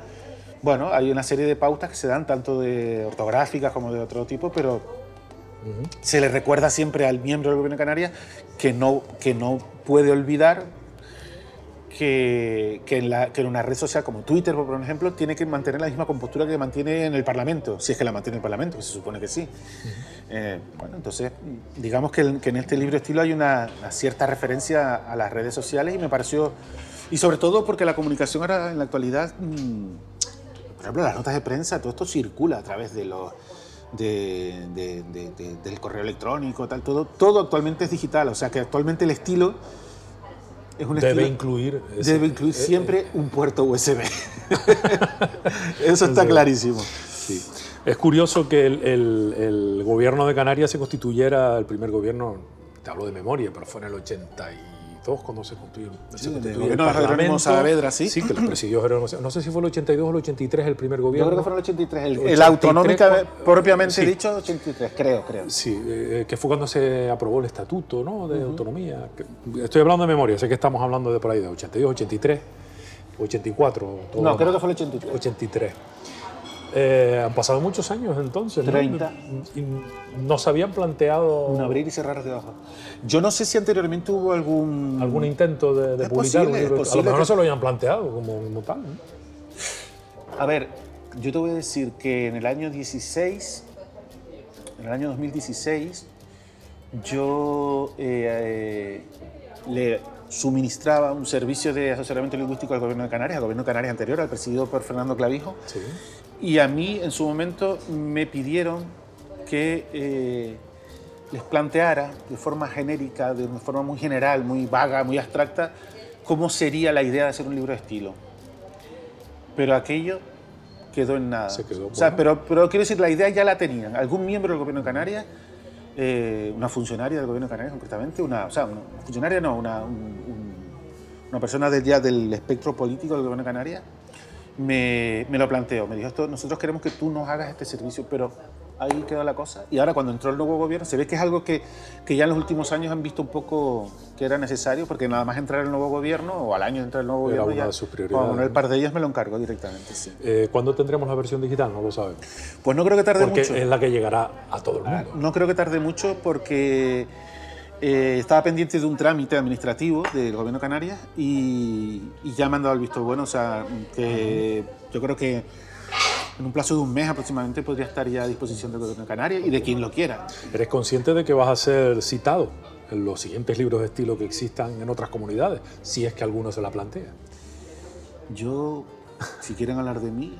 bueno, hay una serie de pautas que se dan, tanto de ortográficas como de otro tipo, pero se le recuerda siempre al miembro del gobierno de Canarias que no, que no puede olvidar que, que, en la, que, en una red social como Twitter, por ejemplo, tiene que mantener la misma compostura que mantiene en el Parlamento, si es que la mantiene el Parlamento, que se supone que sí. Eh, bueno, entonces, digamos que, en este libro estilo hay una, cierta referencia a las redes sociales y me pareció, y sobre todo porque la comunicación ahora en la actualidad... Mm, por ejemplo, las notas de prensa, todo esto circula a través de los de, de, de, del correo electrónico, tal, todo, todo actualmente es digital, o sea que actualmente el estilo es un debe incluir debe incluir eh, siempre eh, un puerto USB. *laughs* Eso está clarísimo. Sí. Es curioso que el, el, el, gobierno de Canarias se constituyera el primer gobierno, te hablo de memoria, pero fue en el 80 y cuando se construyó, sí, el Jerónimo Saavedra, sí. Sí, que presidió Jerónimo No sé si fue el 82 o el 83 el primer gobierno. Yo creo que fue el 83. El, el, autonómica, propiamente dicho, 83, creo, creo. Sí, eh, que fue cuando se aprobó el estatuto ¿no? de autonomía. Estoy hablando de memoria, sé que estamos hablando de por ahí, de 82, 83, 84. no, creo que fue el 83. 83. Eh, han pasado muchos años entonces. 30. ¿no? No se habían planteado. Un abrir y cerrar de ojos. Yo no sé si anteriormente hubo algún. Algún intento de, de publicar un libro. A lo mejor no se lo habían planteado como, tal. A ver, yo te voy a decir que en el año 16, en el año 2016, yo eh, eh, le suministraba un servicio de asesoramiento lingüístico al gobierno de Canarias, al gobierno de Canarias anterior, al presidido por Fernando Clavijo. Sí. Y a mí en su momento me pidieron que eh, les planteara de forma genérica, de una forma muy general, muy vaga, muy abstracta, cómo sería la idea de hacer un libro de estilo. Pero aquello quedó en nada. Se quedó, o sea, pero, pero quiero decir, la idea ya la tenían. Algún miembro del gobierno de Canarias, eh, una funcionaria del gobierno de Canarias concretamente, una, o sea, una funcionaria no, una, una persona del, ya del espectro político del gobierno de Canarias, me, me, lo planteó. Me dijo, esto, nosotros queremos que tú nos hagas este servicio, pero ahí quedó la cosa. Y ahora cuando entró el nuevo gobierno, se ve que es algo que, que, ya en los últimos años han visto un poco que era necesario, porque nada más entrar el nuevo gobierno, o al año de entrar el nuevo era gobierno, una de sus prioridades. Bueno, el par de ellas me lo encargo directamente, sí. Eh, ¿Cuándo tendremos la versión digital? No lo sabemos. Pues no creo que tarde porque mucho. Porque es la que llegará a todo el mundo. No creo que tarde mucho porque... Eh, estaba pendiente de un trámite administrativo del gobierno de Canarias y, y, ya me han dado el visto bueno, o sea, que yo creo que en un plazo de un mes aproximadamente podría estar ya a disposición del gobierno de Canarias y de quien lo quiera. ¿Eres consciente de que vas a ser citado en los siguientes libros de estilo que existan en otras comunidades, si es que alguno se la plantea? Yo si quieren hablar de mí.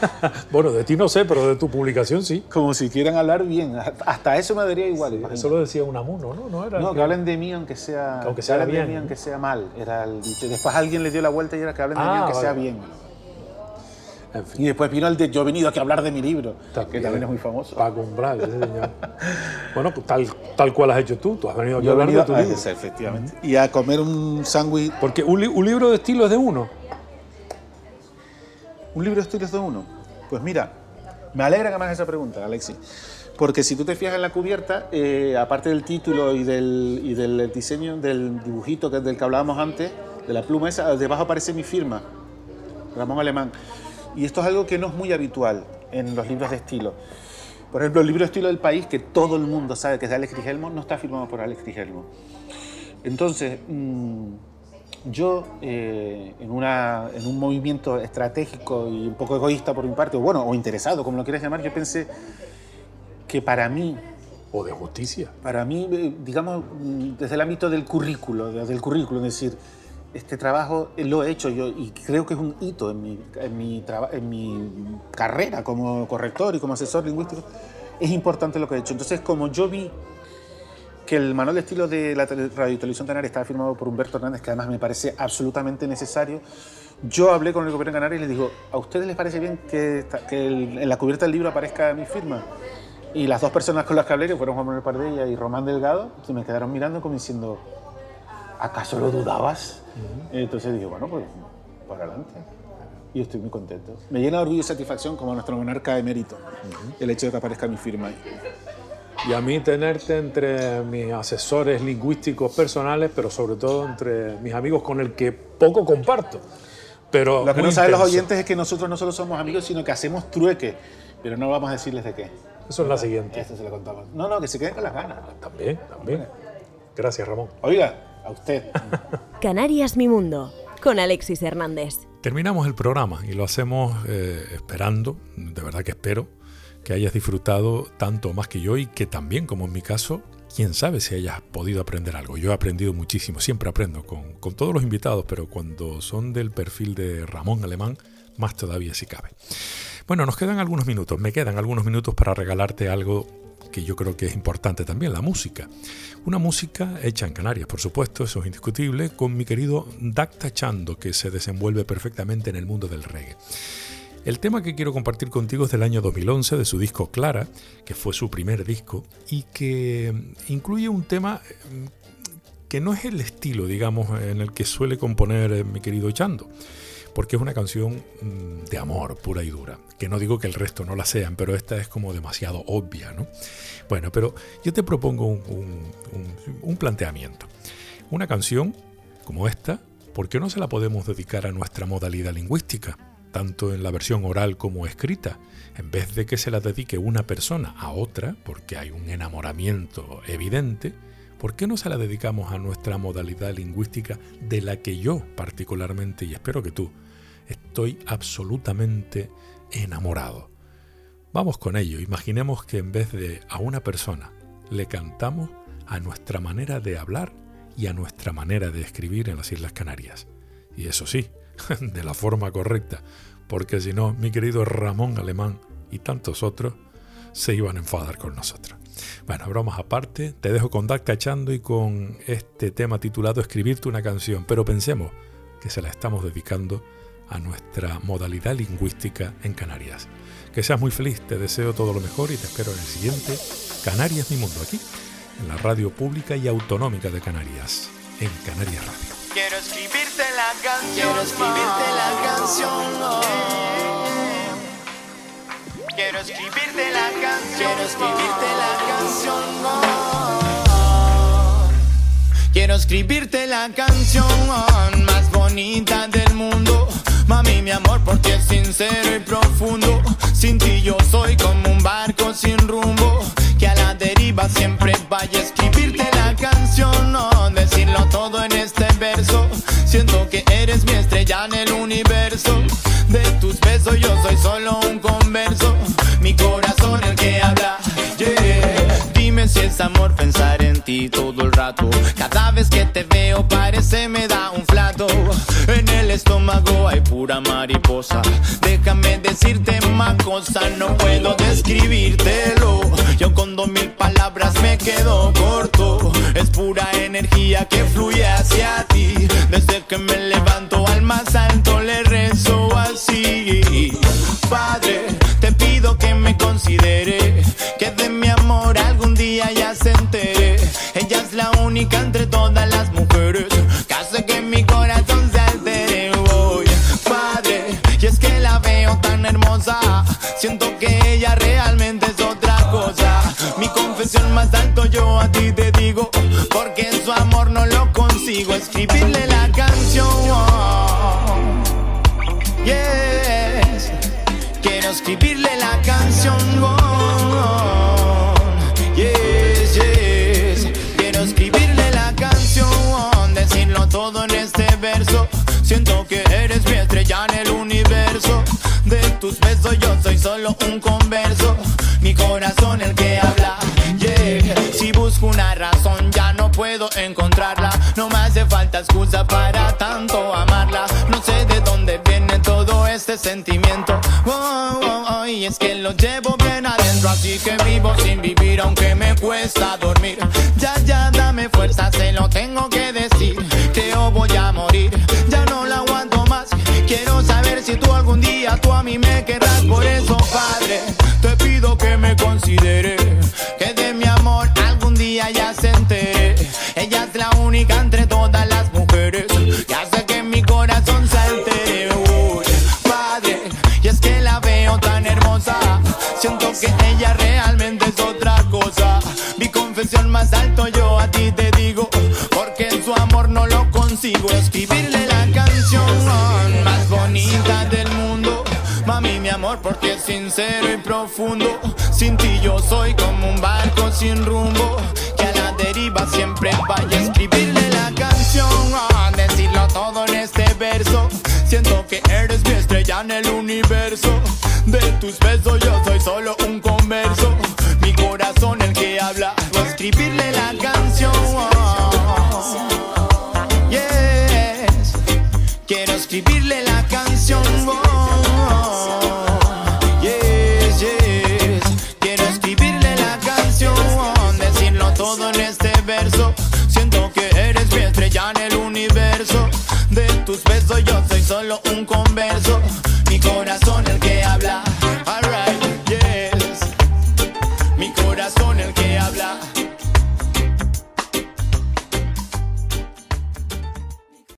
*laughs* bueno, de ti no sé, pero de tu publicación sí. Como si quieren hablar bien. Hasta eso me daría igual. Sí, eso lo decía Unamuno, ¿no? No, era no que, hablen de mí aunque sea, aunque sea que bien. de mí aunque sea mal. Era el dicho. Después alguien le dio la vuelta y era que hablen de Ah, mí aunque vale. sea bien. En fin. Y después vino el de yo he venido aquí a hablar de mi libro, También. que también es muy famoso. Paco Umbral, ese señor. bueno, pues tal, tal cual has hecho tú. Tú has venido aquí Yo a hablar de tu a libro. ese, efectivamente. Y a comer un sándwich. Porque un, li- un libro de estilo es de uno. ¿Un libro de estudios de uno? Pues mira, me alegra que me hagas esa pregunta, Alexi. Porque si tú te fijas en la cubierta, eh, aparte del título y del, y del diseño, del dibujito que, del que hablábamos antes, de la pluma esa, debajo aparece mi firma, Ramón Alemán. Y esto es algo que no es muy habitual en los libros de estilo. Por ejemplo, el libro de estilo del país, que todo el mundo sabe que es de Alex Trigelmo, no está firmado por Alex Trigelmo. Entonces, mm, yo, eh, en, una, en un movimiento estratégico y un poco egoísta por mi parte, o bueno, o interesado, como lo quieras llamar, yo pensé que para mí, O de justicia. para mí, eh, digamos, mm, desde el ámbito del currículo, desde el currículo, es decir, este trabajo eh, lo he hecho yo y creo que es un hito en mi, en mi, en mi carrera como corrector y como asesor lingüístico. Es importante lo que he hecho. Entonces, como yo vi que el manual de estilo de la Radio y Televisión Canaria estaba firmado por Humberto Hernández, que además me parece absolutamente necesario, yo hablé con el gobierno de Canarias y les digo, ¿a ustedes les parece bien que, que el- en la cubierta del libro aparezca mi firma? Y las dos personas con las que hablé, que fueron Juan Manuel Pardella y Román Delgado, se me quedaron mirando como diciendo, ¿acaso lo dudabas? Entonces dije, bueno, pues para adelante. Y estoy muy contento. Me llena de orgullo y satisfacción como nuestro monarca emérito, el hecho de que aparezca mi firma ahí. Y a mí tenerte entre mis asesores lingüísticos personales, pero sobre todo entre mis amigos con el que poco comparto. Pero Lo que no saben los oyentes es que nosotros no solo somos amigos, sino que hacemos trueque. Pero no vamos a decirles de qué. Eso es la siguiente. Esto se lo contamos. No, no, que se queden con las ganas. También, también. Gracias, Ramón. Oiga, a usted. *laughs* Canarias Mi Mundo, con Alexis Hernández. Terminamos el programa y lo hacemos eh, esperando, de verdad que espero, que hayas disfrutado tanto más que yo y que también, como en mi caso, quién sabe si hayas podido aprender algo. Yo he aprendido muchísimo, siempre aprendo con, con todos los invitados, pero cuando son del perfil de Ramón Alemán, más todavía si cabe. Bueno, nos quedan algunos minutos, me quedan algunos minutos para regalarte algo que yo creo que es importante también, la música. Una música hecha en Canarias, por supuesto, eso es indiscutible, con mi querido Dacta Chando, que se desenvuelve perfectamente en el mundo del reggae. El tema que quiero compartir contigo es del año 2011, de su disco Clara, que fue su primer disco, y que incluye un tema mm, que no es el estilo, digamos, en el que suele componer eh, mi querido Chando, porque es una canción mm, de amor pura y dura, que no digo que el resto no la sean, pero esta es como demasiado obvia, ¿no? Bueno, pero yo te propongo un, un planteamiento. Una canción como esta, ¿por qué no se la podemos dedicar a nuestra modalidad lingüística? Tanto en la versión oral como escrita, en vez de que se la dedique una persona a otra, porque hay un enamoramiento evidente, ¿por qué no se la dedicamos a nuestra modalidad lingüística de la que yo particularmente, y espero que tú, estoy absolutamente enamorado? Vamos con ello, imaginemos que en vez de a una persona le cantamos a nuestra manera de hablar y a nuestra manera de escribir en las Islas Canarias. Y eso sí, *laughs* de la forma correcta, porque si no, mi querido Ramón Alemán y tantos otros se iban a enfadar con nosotros. Bueno, bromas aparte, te dejo con Dac Cachando y con este tema titulado Escribirte una canción, pero pensemos que se la estamos dedicando a nuestra modalidad lingüística en Canarias. Que seas muy feliz, te deseo todo lo mejor y te espero en el siguiente Canarias Mi Mundo, aquí, en la radio pública y autonómica de Canarias, en Canarias Radio. Quiero escribirte la canción. Quiero escribirte la canción. Quiero escribirte la canción. Quiero escribirte la canción. Quiero escribirte la canción más bonita del mundo. Mami, mi amor por ti es sincero y profundo. Sin ti yo soy como un barco sin rumbo. Que a la deriva siempre vaya a escribirte la canción. No, decirlo todo en este verso. Siento que eres mi estrella en el universo. De tus besos yo soy solo un converso. Mi corazón el que habla. Dime si es amor pensar en ti todo el rato. Cada vez que te veo parece me da un flato. En el estómago hay pura mariposa. Déjame decirte más cosa, no puedo describírtelo. Yo con dos mil palabras me quedo corto. Es pura energía que fluye hacia ti. Desde que me levanto al más alto le rezo así. Padre, te pido que me considere. Que de mi amor algún día ya se entere. Ella es la única entre todas las mujeres. Que hace que mi corazón se altere. Voy, padre, y es que la veo tan hermosa. Siento que ella realmente es otra cosa. Mi confesión más alto yo a ti te digo. Porque en su amor no lo consigo. Escribirle besos yo soy solo un converso. Mi corazón el que habla. Yeah. Si busco una razón ya no puedo encontrarla. No me hace falta excusa para tanto amarla. No sé de dónde viene todo este sentimiento. Oh, oh, oh, y es que lo llevo bien adentro. Así que vivo sin vivir aunque me cuesta dormir. Ya, ya, dame fuerza, se lo tengo que decir. Que o voy a morir. Ya no la aguanto más. Quiero saber si tú algún día tú a mí me querrás. Te pido que me considere. Porque es sincero y profundo. Sin ti yo soy como un barco sin rumbo. Que a la deriva siempre vaya a escribirle la canción. ah, decirlo todo en este verso. Siento que eres mi estrella en el universo.